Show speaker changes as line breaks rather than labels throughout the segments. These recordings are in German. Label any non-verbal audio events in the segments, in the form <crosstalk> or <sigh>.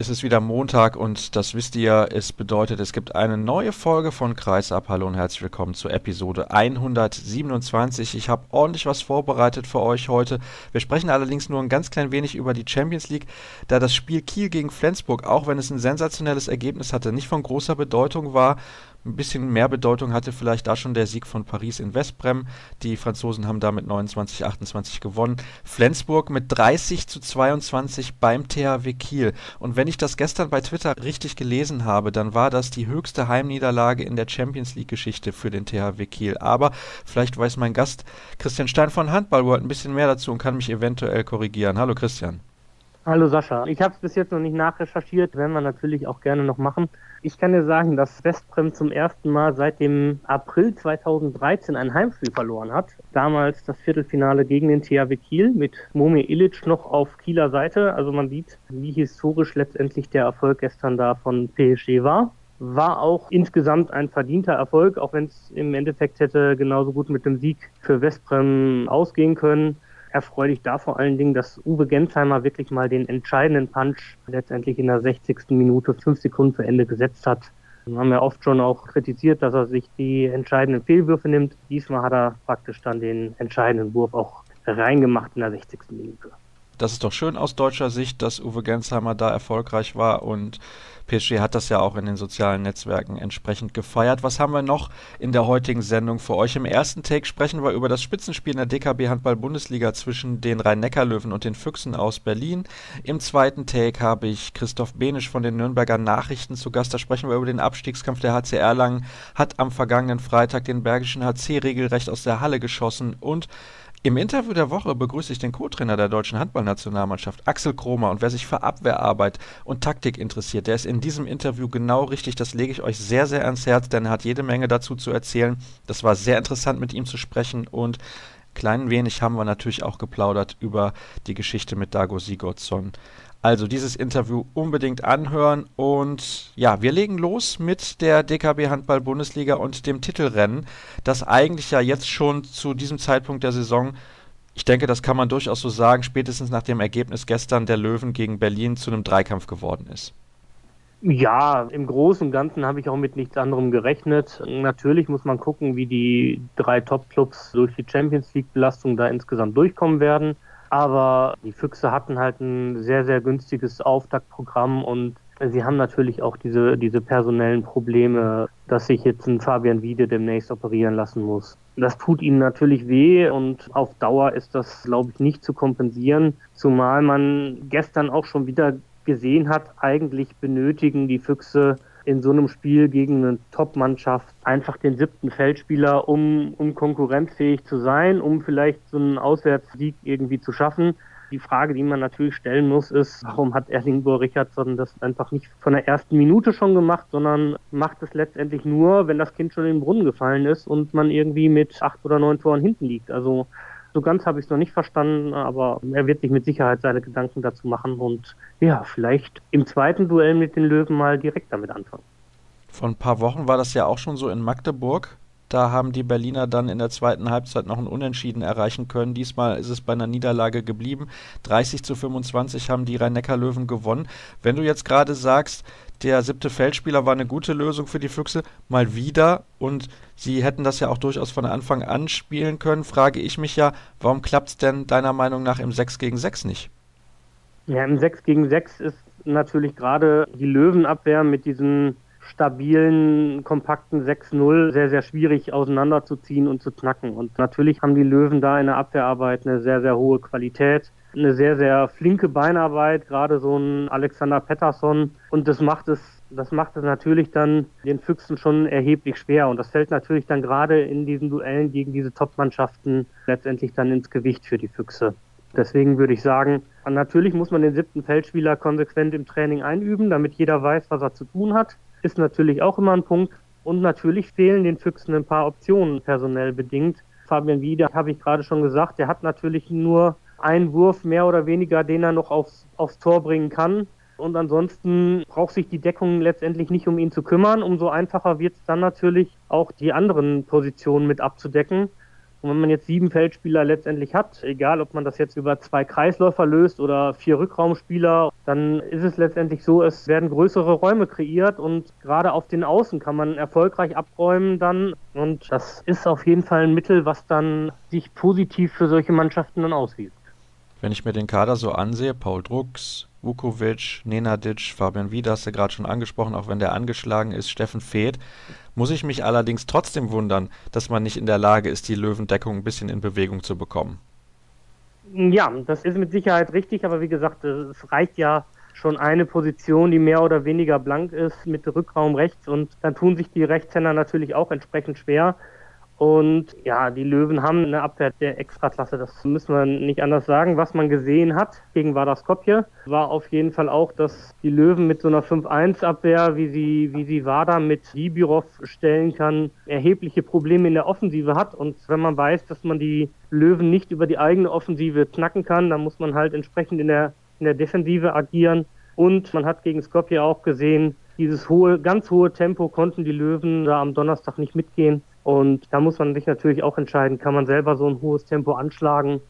Es ist wieder Montag und das wisst ihr, es bedeutet, es gibt eine neue Folge von Kreisab. Hallo und herzlich willkommen zur Episode 127. Ich habe ordentlich was vorbereitet für euch heute. Wir sprechen allerdings nur ein ganz klein wenig über die Champions League, da das Spiel Kiel gegen Flensburg, auch wenn es ein sensationelles Ergebnis hatte, nicht von großer Bedeutung war. Ein bisschen mehr Bedeutung hatte vielleicht da schon der Sieg von Paris in Westbrem. Die Franzosen haben damit 29, 28 gewonnen. Flensburg mit 30 zu 22 beim THW Kiel. Und wenn ich das gestern bei Twitter richtig gelesen habe, dann war das die höchste Heimniederlage in der Champions League Geschichte für den THW Kiel. Aber vielleicht weiß mein Gast Christian Stein von Handball World ein bisschen mehr dazu und kann mich eventuell korrigieren. Hallo Christian.
Hallo Sascha. Ich habe es bis jetzt noch nicht nachrecherchiert, werden wir natürlich auch gerne noch machen. Ich kann dir sagen, dass Westbrem zum ersten Mal seit dem April 2013 ein Heimspiel verloren hat. Damals das Viertelfinale gegen den THW Kiel mit Momi Illich noch auf Kieler Seite. Also man sieht, wie historisch letztendlich der Erfolg gestern da von PSG war war auch insgesamt ein verdienter Erfolg, auch wenn es im Endeffekt hätte genauso gut mit dem Sieg für Westbrem ausgehen können erfreulich da vor allen Dingen, dass Uwe Gensheimer wirklich mal den entscheidenden Punch letztendlich in der 60. Minute, fünf Sekunden vor Ende gesetzt hat. Wir haben ja oft schon auch kritisiert, dass er sich die entscheidenden Fehlwürfe nimmt. Diesmal hat er praktisch dann den entscheidenden Wurf auch reingemacht in der 60. Minute.
Das ist doch schön aus deutscher Sicht, dass Uwe Gensheimer da erfolgreich war und PSG hat das ja auch in den sozialen Netzwerken entsprechend gefeiert. Was haben wir noch in der heutigen Sendung für euch? Im ersten Take sprechen wir über das Spitzenspiel in der DKB Handball Bundesliga zwischen den Rhein-Neckar-Löwen und den Füchsen aus Berlin. Im zweiten Take habe ich Christoph Benisch von den Nürnberger Nachrichten zu Gast. Da sprechen wir über den Abstiegskampf. Der HC Erlangen hat am vergangenen Freitag den Bergischen HC regelrecht aus der Halle geschossen und im Interview der Woche begrüße ich den Co-Trainer der deutschen Handballnationalmannschaft, Axel Kromer. Und wer sich für Abwehrarbeit und Taktik interessiert, der ist in diesem Interview genau richtig. Das lege ich euch sehr, sehr ans Herz, denn er hat jede Menge dazu zu erzählen. Das war sehr interessant, mit ihm zu sprechen. Und klein wenig haben wir natürlich auch geplaudert über die Geschichte mit Dago Sigurdsson. Also dieses Interview unbedingt anhören und ja, wir legen los mit der DKB Handball Bundesliga und dem Titelrennen, das eigentlich ja jetzt schon zu diesem Zeitpunkt der Saison, ich denke, das kann man durchaus so sagen, spätestens nach dem Ergebnis gestern der Löwen gegen Berlin zu einem Dreikampf geworden ist.
Ja, im Großen und Ganzen habe ich auch mit nichts anderem gerechnet. Natürlich muss man gucken, wie die drei Top-Clubs durch die Champions League-Belastung da insgesamt durchkommen werden. Aber die Füchse hatten halt ein sehr, sehr günstiges Auftaktprogramm und sie haben natürlich auch diese, diese personellen Probleme, dass sich jetzt ein Fabian Wiede demnächst operieren lassen muss. Das tut ihnen natürlich weh und auf Dauer ist das, glaube ich, nicht zu kompensieren, zumal man gestern auch schon wieder gesehen hat, eigentlich benötigen die Füchse in so einem Spiel gegen eine Top-Mannschaft einfach den siebten Feldspieler, um, um konkurrenzfähig zu sein, um vielleicht so einen Auswärtssieg irgendwie zu schaffen. Die Frage, die man natürlich stellen muss, ist, warum hat Erlingbohr Richardson das einfach nicht von der ersten Minute schon gemacht, sondern macht es letztendlich nur, wenn das Kind schon in den Brunnen gefallen ist und man irgendwie mit acht oder neun Toren hinten liegt. Also so ganz habe ich es noch nicht verstanden, aber er wird sich mit Sicherheit seine Gedanken dazu machen und ja, vielleicht im zweiten Duell mit den Löwen mal direkt damit anfangen.
Vor ein paar Wochen war das ja auch schon so in Magdeburg. Da haben die Berliner dann in der zweiten Halbzeit noch ein Unentschieden erreichen können. Diesmal ist es bei einer Niederlage geblieben. 30 zu 25 haben die Rhein-Neckar-Löwen gewonnen. Wenn du jetzt gerade sagst, der siebte Feldspieler war eine gute Lösung für die Füchse, mal wieder, und sie hätten das ja auch durchaus von Anfang an spielen können, frage ich mich ja, warum klappt es denn deiner Meinung nach im 6 gegen 6 nicht?
Ja, im 6 gegen 6 ist natürlich gerade die Löwenabwehr mit diesen stabilen, kompakten 6-0 sehr, sehr schwierig auseinanderzuziehen und zu knacken. Und natürlich haben die Löwen da in der Abwehrarbeit eine sehr, sehr hohe Qualität, eine sehr, sehr flinke Beinarbeit, gerade so ein Alexander Pettersson. Und das macht es das macht es natürlich dann den Füchsen schon erheblich schwer. Und das fällt natürlich dann gerade in diesen Duellen gegen diese Top-Mannschaften letztendlich dann ins Gewicht für die Füchse. Deswegen würde ich sagen, natürlich muss man den siebten Feldspieler konsequent im Training einüben, damit jeder weiß, was er zu tun hat ist natürlich auch immer ein Punkt. Und natürlich fehlen den Füchsen ein paar Optionen personell bedingt. Fabian Wieder habe ich gerade schon gesagt, der hat natürlich nur einen Wurf mehr oder weniger, den er noch aufs, aufs Tor bringen kann. Und ansonsten braucht sich die Deckung letztendlich nicht um ihn zu kümmern. Umso einfacher wird es dann natürlich auch die anderen Positionen mit abzudecken. Und wenn man jetzt sieben Feldspieler letztendlich hat, egal ob man das jetzt über zwei Kreisläufer löst oder vier Rückraumspieler, dann ist es letztendlich so, es werden größere Räume kreiert und gerade auf den Außen kann man erfolgreich abräumen dann. Und das ist auf jeden Fall ein Mittel, was dann sich positiv für solche Mannschaften dann auswirkt.
Wenn ich mir den Kader so ansehe, Paul Drucks, Vukovic, Nenadic, Fabian Wieder hast du gerade schon angesprochen, auch wenn der angeschlagen ist, Steffen Feeth, muss ich mich allerdings trotzdem wundern, dass man nicht in der Lage ist, die Löwendeckung ein bisschen in Bewegung zu bekommen.
Ja, das ist mit Sicherheit richtig, aber wie gesagt, es reicht ja schon eine Position, die mehr oder weniger blank ist mit Rückraum rechts und dann tun sich die Rechtshänder natürlich auch entsprechend schwer. Und ja, die Löwen haben eine Abwehr der Extraklasse, das müssen wir nicht anders sagen. Was man gesehen hat gegen Vardar Skopje, war auf jeden Fall auch, dass die Löwen mit so einer 5-1-Abwehr, wie sie, wie sie Vardar mit Dibirov stellen kann, erhebliche Probleme in der Offensive hat. Und wenn man weiß, dass man die Löwen nicht über die eigene Offensive knacken kann, dann muss man halt entsprechend in der, in der Defensive agieren. Und man hat gegen Skopje auch gesehen, dieses hohe, ganz hohe Tempo konnten die Löwen da am Donnerstag nicht mitgehen. Und da muss man sich natürlich auch entscheiden, kann man selber so ein hohes Tempo anschlagen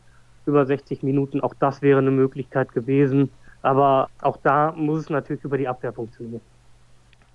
über 60 Minuten. Auch das wäre eine Möglichkeit gewesen. Aber auch da muss es natürlich über die Abwehr funktionieren.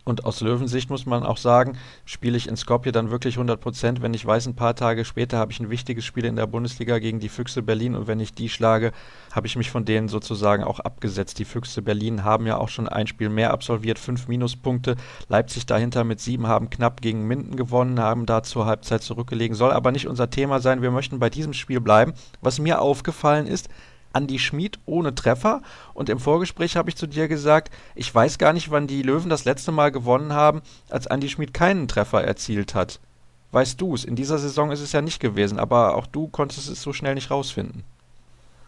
Und aus Löwensicht muss man auch sagen, spiele ich in Skopje dann wirklich 100 Prozent, wenn ich weiß, ein paar Tage später habe ich ein wichtiges Spiel in der Bundesliga gegen die Füchse Berlin und wenn ich die schlage, habe ich mich von denen sozusagen auch abgesetzt. Die Füchse Berlin haben ja auch schon ein Spiel mehr absolviert, fünf Minuspunkte. Leipzig dahinter mit sieben haben knapp gegen Minden gewonnen, haben da zur Halbzeit zurückgelegen. Soll aber nicht unser Thema sein. Wir möchten bei diesem Spiel bleiben. Was mir aufgefallen ist, Andy Schmid ohne Treffer. Und im Vorgespräch habe ich zu dir gesagt, ich weiß gar nicht, wann die Löwen das letzte Mal gewonnen haben, als Andy Schmid keinen Treffer erzielt hat. Weißt du es? In dieser Saison ist es ja nicht gewesen, aber auch du konntest es so schnell nicht rausfinden.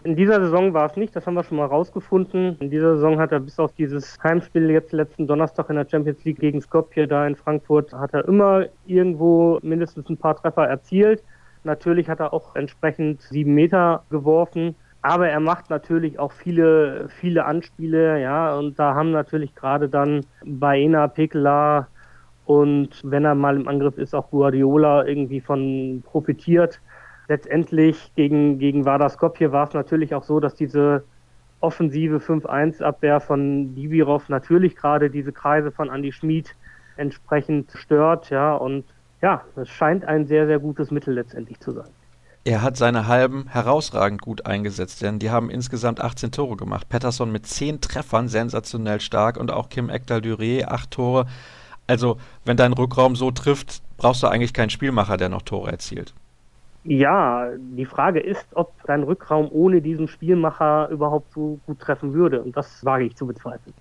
In dieser Saison war es nicht, das haben wir schon mal rausgefunden. In dieser Saison hat er bis auf dieses Heimspiel jetzt letzten Donnerstag in der Champions League gegen Skopje da in Frankfurt, hat er immer irgendwo mindestens ein paar Treffer erzielt. Natürlich hat er auch entsprechend sieben Meter geworfen. Aber er macht natürlich auch viele, viele Anspiele, ja, und da haben natürlich gerade dann Baena, Pekela und wenn er mal im Angriff ist, auch Guardiola irgendwie von profitiert. Letztendlich gegen, gegen Vardar Skopje war es natürlich auch so, dass diese offensive 5-1-Abwehr von Dibirov natürlich gerade diese Kreise von Andy Schmid entsprechend stört, ja, und ja, es scheint ein sehr, sehr gutes Mittel letztendlich zu sein.
Er hat seine Halben herausragend gut eingesetzt, denn die haben insgesamt 18 Tore gemacht. Patterson mit 10 Treffern sensationell stark und auch Kim Ekdal-Duré 8 Tore. Also, wenn dein Rückraum so trifft, brauchst du eigentlich keinen Spielmacher, der noch Tore erzielt.
Ja, die Frage ist, ob dein Rückraum ohne diesen Spielmacher überhaupt so gut treffen würde. Und das wage ich zu bezweifeln.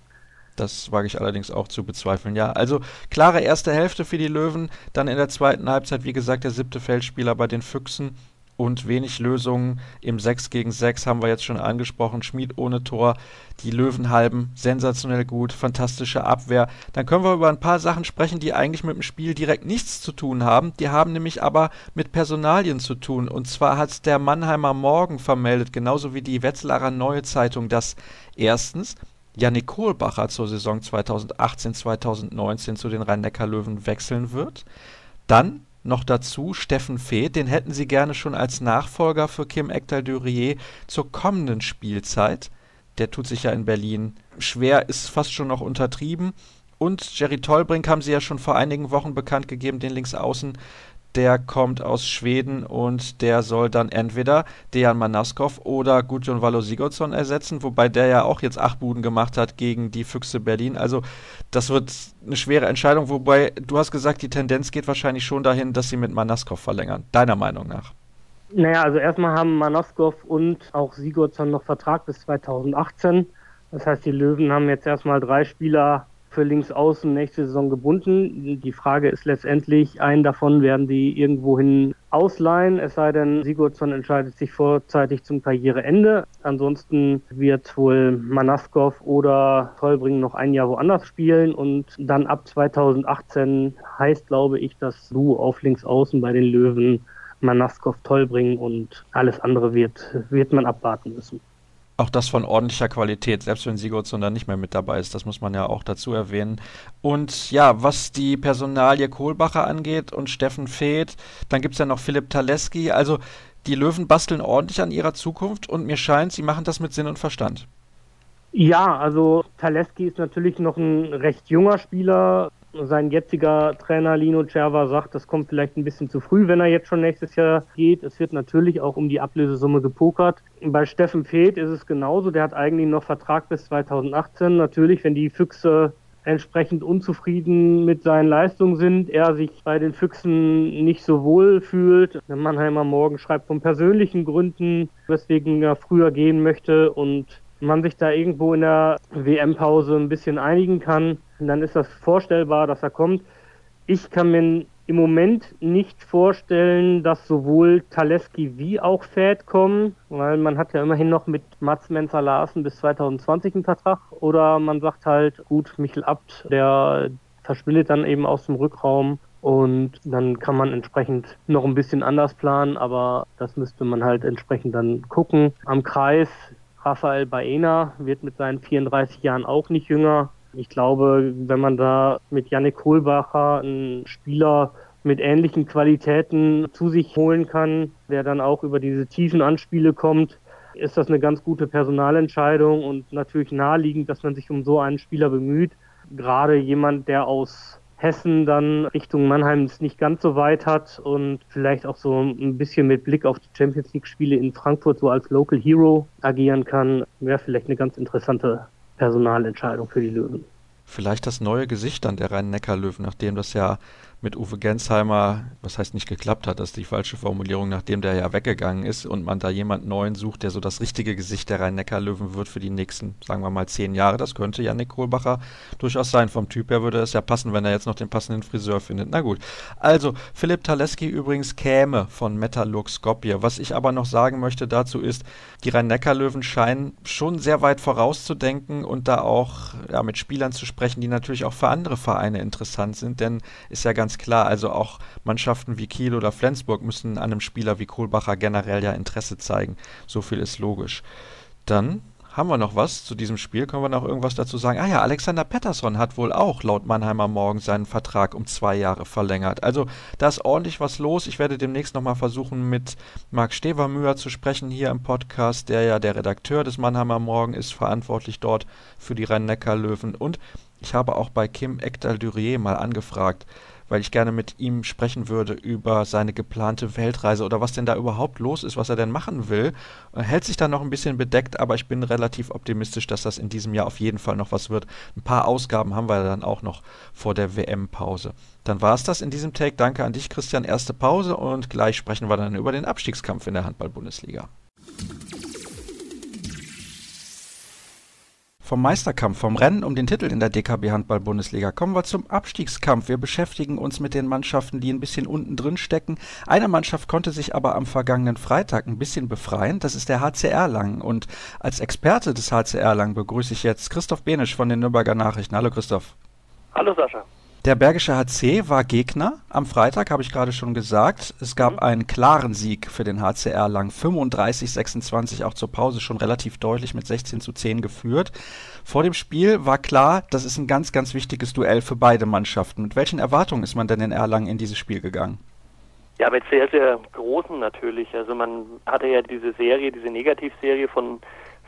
Das wage ich allerdings auch zu bezweifeln. Ja, also klare erste Hälfte für die Löwen. Dann in der zweiten Halbzeit, wie gesagt, der siebte Feldspieler bei den Füchsen und wenig Lösungen. Im 6 gegen 6 haben wir jetzt schon angesprochen. Schmied ohne Tor, die Löwenhalben sensationell gut, fantastische Abwehr. Dann können wir über ein paar Sachen sprechen, die eigentlich mit dem Spiel direkt nichts zu tun haben. Die haben nämlich aber mit Personalien zu tun. Und zwar hat der Mannheimer Morgen vermeldet, genauso wie die Wetzlarer Neue Zeitung, dass erstens Janik Kohlbacher zur Saison 2018-2019 zu den Rhein-Neckar-Löwen wechseln wird. Dann noch dazu Steffen Feeth, den hätten sie gerne schon als Nachfolger für Kim Ekdal-Durier zur kommenden Spielzeit. Der tut sich ja in Berlin schwer, ist fast schon noch untertrieben. Und Jerry Tolbrink haben sie ja schon vor einigen Wochen bekannt gegeben, den Linksaußen, der kommt aus Schweden und der soll dann entweder Dejan Manaskov oder Gudjon Valo Sigurdsson ersetzen, wobei der ja auch jetzt acht Buden gemacht hat gegen die Füchse Berlin. Also das wird eine schwere Entscheidung, wobei du hast gesagt, die Tendenz geht wahrscheinlich schon dahin, dass sie mit Manaskov verlängern. Deiner Meinung nach?
Naja, also erstmal haben Manaskov und auch Sigurdsson noch Vertrag bis 2018. Das heißt, die Löwen haben jetzt erstmal drei Spieler für Linksaußen nächste Saison gebunden. Die Frage ist letztendlich, einen davon werden die irgendwohin ausleihen, es sei denn, Sigurdsson entscheidet sich vorzeitig zum Karriereende. Ansonsten wird wohl Manaskov oder Tollbring noch ein Jahr woanders spielen und dann ab 2018 heißt, glaube ich, das Duo auf Linksaußen bei den Löwen Manaskov Tollbring und alles andere wird, wird man abwarten müssen.
Auch das von ordentlicher Qualität, selbst wenn Sigurdsson dann nicht mehr mit dabei ist, das muss man ja auch dazu erwähnen. Und ja, was die Personalie Kohlbacher angeht und Steffen Feeth, dann gibt es ja noch Philipp Taleski. Also die Löwen basteln ordentlich an ihrer Zukunft und mir scheint, sie machen das mit Sinn und Verstand.
Ja, also Taleski ist natürlich noch ein recht junger Spieler. Sein jetziger Trainer Lino Cerva sagt, das kommt vielleicht ein bisschen zu früh, wenn er jetzt schon nächstes Jahr geht. Es wird natürlich auch um die Ablösesumme gepokert. Bei Steffen Feeth ist es genauso. Der hat eigentlich noch Vertrag bis 2018. Natürlich, wenn die Füchse entsprechend unzufrieden mit seinen Leistungen sind, er sich bei den Füchsen nicht so wohl fühlt. Mannheimer Morgen schreibt von persönlichen Gründen, weswegen er früher gehen möchte und man sich da irgendwo in der WM-Pause ein bisschen einigen kann, dann ist das vorstellbar, dass er kommt. Ich kann mir im Moment nicht vorstellen, dass sowohl Taleski wie auch Fed kommen, weil man hat ja immerhin noch mit Mats Menzer Larsen bis 2020 einen Vertrag. Oder man sagt halt, gut, Michel Abt, der verschwindet dann eben aus dem Rückraum und dann kann man entsprechend noch ein bisschen anders planen, aber das müsste man halt entsprechend dann gucken. Am Kreis Rafael Baena wird mit seinen 34 Jahren auch nicht jünger. Ich glaube, wenn man da mit Yannick Kohlbacher einen Spieler mit ähnlichen Qualitäten zu sich holen kann, der dann auch über diese tiefen Anspiele kommt, ist das eine ganz gute Personalentscheidung und natürlich naheliegend, dass man sich um so einen Spieler bemüht. Gerade jemand, der aus Hessen dann Richtung Mannheim es nicht ganz so weit hat und vielleicht auch so ein bisschen mit Blick auf die Champions League Spiele in Frankfurt so als Local Hero agieren kann, wäre vielleicht eine ganz interessante Personalentscheidung für die Löwen.
Vielleicht das neue Gesicht an der Rhein-Neckar-Löwen, nachdem das ja mit Uwe Gensheimer, was heißt nicht geklappt hat, das ist die falsche Formulierung, nachdem der ja weggegangen ist und man da jemand Neuen sucht, der so das richtige Gesicht der Rhein-Neckar-Löwen wird für die nächsten, sagen wir mal, zehn Jahre. Das könnte Janik Kohlbacher durchaus sein. Vom Typ her würde es ja passen, wenn er jetzt noch den passenden Friseur findet. Na gut. Also, Philipp Taleski übrigens käme von Metallurg Skopje. Was ich aber noch sagen möchte dazu ist, die Rhein-Neckar-Löwen scheinen schon sehr weit vorauszudenken und da auch ja, mit Spielern zu sprechen, die natürlich auch für andere Vereine interessant sind, denn ist ja ganz ganz klar. Also auch Mannschaften wie Kiel oder Flensburg müssen an einem Spieler wie Kohlbacher generell ja Interesse zeigen. So viel ist logisch. Dann haben wir noch was zu diesem Spiel? Können wir noch irgendwas dazu sagen? Ah ja, Alexander Pettersson hat wohl auch laut Mannheimer Morgen seinen Vertrag um zwei Jahre verlängert. Also da ist ordentlich was los. Ich werde demnächst nochmal versuchen, mit Marc Stevermüher zu sprechen hier im Podcast, der ja der Redakteur des Mannheimer Morgen ist, verantwortlich dort für die Rhein-Neckar-Löwen. Und ich habe auch bei Kim Ekdal-Durier mal angefragt, weil ich gerne mit ihm sprechen würde über seine geplante Weltreise oder was denn da überhaupt los ist, was er denn machen will. Er hält sich da noch ein bisschen bedeckt, aber ich bin relativ optimistisch, dass das in diesem Jahr auf jeden Fall noch was wird. Ein paar Ausgaben haben wir dann auch noch vor der WM-Pause. Dann war es das in diesem Take. Danke an dich, Christian. Erste Pause und gleich sprechen wir dann über den Abstiegskampf in der Handball-Bundesliga. Vom Meisterkampf, vom Rennen um den Titel in der DKB Handball Bundesliga kommen wir zum Abstiegskampf. Wir beschäftigen uns mit den Mannschaften, die ein bisschen unten drin stecken. Eine Mannschaft konnte sich aber am vergangenen Freitag ein bisschen befreien. Das ist der HCR Lang. Und als Experte des HCR Lang begrüße ich jetzt Christoph Benisch von den Nürnberger Nachrichten. Hallo Christoph.
Hallo Sascha.
Der Bergische HC war Gegner. Am Freitag habe ich gerade schon gesagt. Es gab mhm. einen klaren Sieg für den HCR lang. 35-26 auch zur Pause schon relativ deutlich mit 16 zu 10 geführt. Vor dem Spiel war klar, das ist ein ganz, ganz wichtiges Duell für beide Mannschaften. Mit welchen Erwartungen ist man denn in Erlangen in dieses Spiel gegangen?
Ja, mit sehr, sehr großen natürlich. Also man hatte ja diese Serie, diese Negativserie von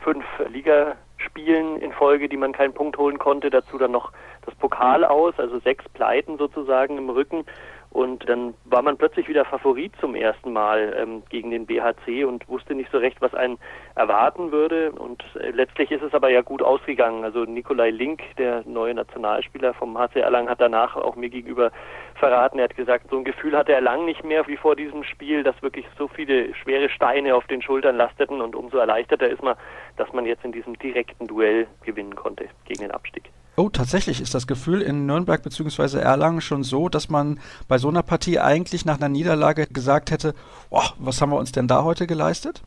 fünf Ligaspielen in Folge, die man keinen Punkt holen konnte. Dazu dann noch das Pokal aus, also sechs Pleiten sozusagen im Rücken. Und dann war man plötzlich wieder Favorit zum ersten Mal ähm, gegen den BHC und wusste nicht so recht, was einen erwarten würde. Und äh, letztlich ist es aber ja gut ausgegangen. Also Nikolai Link, der neue Nationalspieler vom HC Erlangen, hat danach auch mir gegenüber verraten. Er hat gesagt, so ein Gefühl hatte er lang nicht mehr wie vor diesem Spiel, dass wirklich so viele schwere Steine auf den Schultern lasteten. Und umso erleichterter ist man, dass man jetzt in diesem direkten Duell gewinnen konnte gegen den Abstieg.
Oh, tatsächlich ist das Gefühl in Nürnberg bzw. Erlangen schon so, dass man bei so einer Partie eigentlich nach einer Niederlage gesagt hätte, oh, was haben wir uns denn da heute geleistet?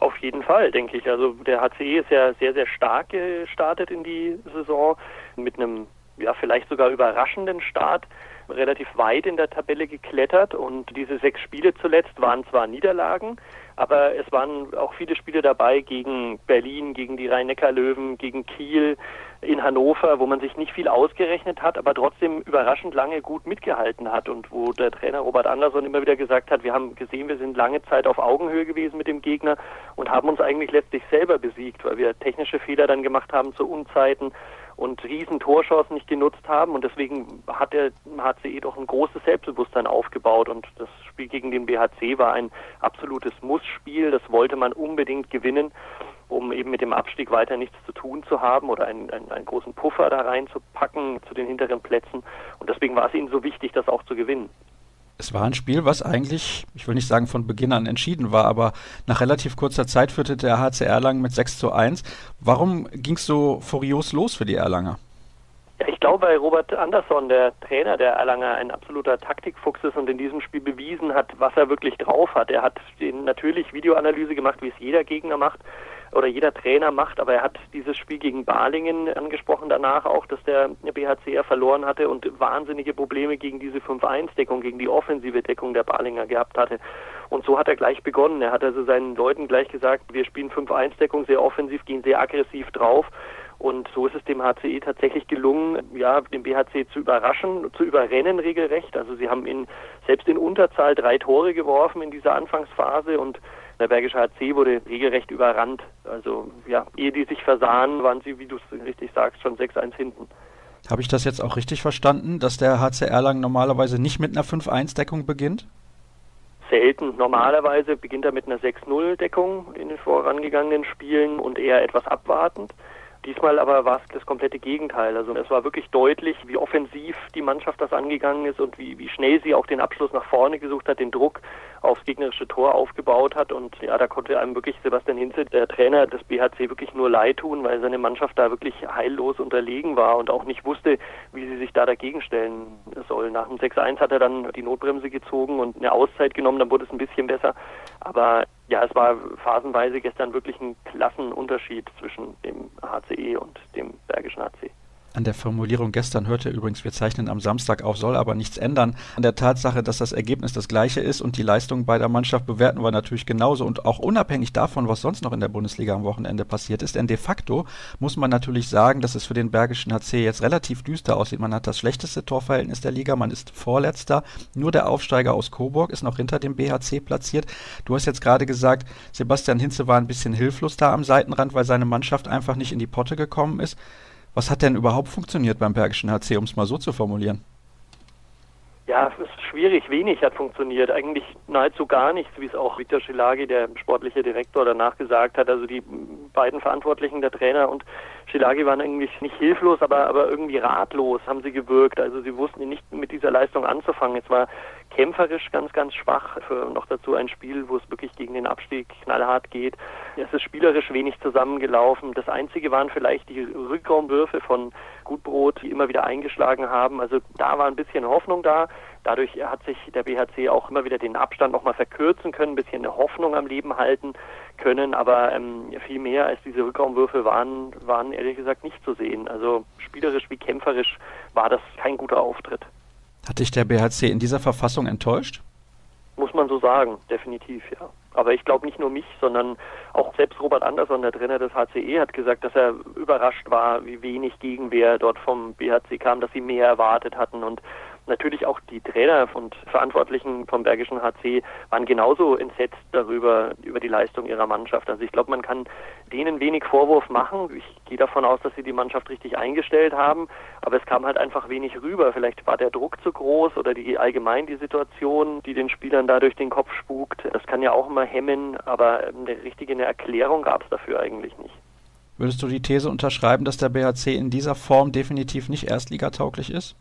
Auf jeden Fall, denke ich. Also der HCE ist ja sehr, sehr stark gestartet in die Saison mit einem ja vielleicht sogar überraschenden Start. relativ weit in der Tabelle geklettert und diese sechs Spiele zuletzt waren zwar Niederlagen, aber es waren auch viele Spiele dabei gegen Berlin, gegen die Rhein-Neckar-Löwen, gegen Kiel, in Hannover, wo man sich nicht viel ausgerechnet hat, aber trotzdem überraschend lange gut mitgehalten hat. Und wo der Trainer Robert Andersson immer wieder gesagt hat, wir haben gesehen, wir sind lange Zeit auf Augenhöhe gewesen mit dem Gegner und haben uns eigentlich letztlich selber besiegt, weil wir technische Fehler dann gemacht haben zu Unzeiten und riesen Torchancen nicht genutzt haben und deswegen hat der HCE doch ein großes Selbstbewusstsein aufgebaut und das Spiel gegen den BHC war ein absolutes Mussspiel, das wollte man unbedingt gewinnen um eben mit dem Abstieg weiter nichts zu tun zu haben oder einen, einen, einen großen Puffer da reinzupacken zu den hinteren Plätzen. Und deswegen war es ihnen so wichtig, das auch zu gewinnen.
Es war ein Spiel, was eigentlich, ich will nicht sagen von Beginn an entschieden war, aber nach relativ kurzer Zeit führte der HC Erlangen mit 6 zu 1. Warum ging es so furios los für die Erlanger?
Ich glaube, Robert Andersson, der Trainer der Erlanger, ein absoluter Taktikfuchs ist und in diesem Spiel bewiesen hat, was er wirklich drauf hat. Er hat natürlich Videoanalyse gemacht, wie es jeder Gegner macht oder jeder Trainer macht, aber er hat dieses Spiel gegen Balingen angesprochen danach auch, dass der BHCR verloren hatte und wahnsinnige Probleme gegen diese 5-1-Deckung, gegen die offensive Deckung der Balinger gehabt hatte. Und so hat er gleich begonnen. Er hat also seinen Leuten gleich gesagt, wir spielen 5-1-Deckung sehr offensiv, gehen sehr aggressiv drauf. Und so ist es dem HCE tatsächlich gelungen, ja, den BHC zu überraschen, zu überrennen regelrecht. Also sie haben in, selbst in Unterzahl drei Tore geworfen in dieser Anfangsphase und der Bergische HC wurde regelrecht überrannt. Also ja, ehe die sich versahen, waren sie, wie du es richtig sagst, schon 6-1 hinten.
Habe ich das jetzt auch richtig verstanden, dass der HC Erlangen normalerweise nicht mit einer 5-1-Deckung beginnt?
Selten. Normalerweise beginnt er mit einer 6-0-Deckung in den vorangegangenen Spielen und eher etwas abwartend. Diesmal aber war es das komplette Gegenteil. Also es war wirklich deutlich, wie offensiv die Mannschaft das angegangen ist und wie, wie schnell sie auch den Abschluss nach vorne gesucht hat, den Druck aufs gegnerische Tor aufgebaut hat. Und ja, da konnte einem wirklich Sebastian Hinze, der Trainer des BHC, wirklich nur leid tun, weil seine Mannschaft da wirklich heillos unterlegen war und auch nicht wusste, wie sie sich da dagegen stellen soll. Nach dem 6-1 hat er dann die Notbremse gezogen und eine Auszeit genommen, dann wurde es ein bisschen besser. Aber ja, es war phasenweise gestern wirklich ein Klassenunterschied zwischen dem HCE und dem Bergischen HC.
An der Formulierung gestern hörte übrigens, wir zeichnen am Samstag auf, soll aber nichts ändern. An der Tatsache, dass das Ergebnis das gleiche ist und die Leistung beider Mannschaft bewerten wir natürlich genauso und auch unabhängig davon, was sonst noch in der Bundesliga am Wochenende passiert ist. Denn de facto muss man natürlich sagen, dass es für den Bergischen HC jetzt relativ düster aussieht. Man hat das schlechteste Torverhältnis der Liga, man ist Vorletzter. Nur der Aufsteiger aus Coburg ist noch hinter dem BHC platziert. Du hast jetzt gerade gesagt, Sebastian Hinze war ein bisschen hilflos da am Seitenrand, weil seine Mannschaft einfach nicht in die Potte gekommen ist. Was hat denn überhaupt funktioniert beim Bergischen HC, um es mal so zu formulieren?
Ja, es ist schwierig. Wenig hat funktioniert. Eigentlich nahezu gar nichts, wie es auch Viktor Schilagi, der sportliche Direktor, danach gesagt hat. Also die beiden Verantwortlichen, der Trainer und Schilagi, waren eigentlich nicht hilflos, aber, aber irgendwie ratlos haben sie gewirkt. Also sie wussten nicht mit dieser Leistung anzufangen. Es war kämpferisch ganz, ganz schwach. Für noch dazu ein Spiel, wo es wirklich gegen den Abstieg knallhart geht. Es ist spielerisch wenig zusammengelaufen. Das Einzige waren vielleicht die Rückraumwürfe von Gutbrot, die immer wieder eingeschlagen haben. Also da war ein bisschen Hoffnung da. Dadurch hat sich der BHC auch immer wieder den Abstand nochmal verkürzen können, ein bisschen eine Hoffnung am Leben halten können, aber ähm, viel mehr als diese Rückraumwürfe waren, waren ehrlich gesagt nicht zu sehen. Also spielerisch wie kämpferisch war das kein guter Auftritt.
Hat dich der BHC in dieser Verfassung enttäuscht?
Muss man so sagen, definitiv, ja. Aber ich glaube nicht nur mich, sondern auch selbst Robert Andersson, der Trainer des HCE, hat gesagt, dass er überrascht war, wie wenig Gegenwehr dort vom BHC kam, dass sie mehr erwartet hatten und natürlich auch die Trainer und Verantwortlichen vom Bergischen HC waren genauso entsetzt darüber, über die Leistung ihrer Mannschaft. Also ich glaube, man kann denen wenig Vorwurf machen. Ich gehe davon aus, dass sie die Mannschaft richtig eingestellt haben, aber es kam halt einfach wenig rüber. Vielleicht war der Druck zu groß oder die allgemein die Situation, die den Spielern da durch den Kopf spukt. Das kann ja auch immer hemmen, aber eine richtige Erklärung gab es dafür eigentlich nicht.
Würdest du die These unterschreiben, dass der BHC in dieser Form definitiv nicht erstligatauglich ist?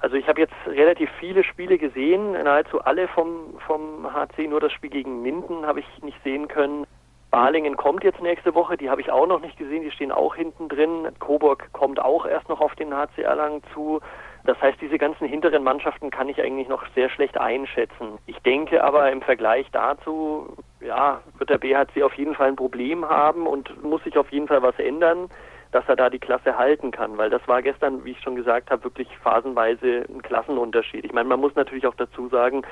Also ich habe jetzt relativ viele Spiele gesehen, nahezu alle vom, vom HC, nur das Spiel gegen Minden habe ich nicht sehen können. Balingen kommt jetzt nächste Woche, die habe ich auch noch nicht gesehen, die stehen auch hinten drin. Coburg kommt auch erst noch auf den HC Erlangen zu. Das heißt, diese ganzen hinteren Mannschaften kann ich eigentlich noch sehr schlecht einschätzen. Ich denke aber im Vergleich dazu, ja, wird der BHC auf jeden Fall ein Problem haben und muss sich auf jeden Fall was ändern dass er da die Klasse halten kann, weil das war gestern, wie ich schon gesagt habe, wirklich phasenweise ein Klassenunterschied. Ich meine, man muss natürlich auch dazu sagen,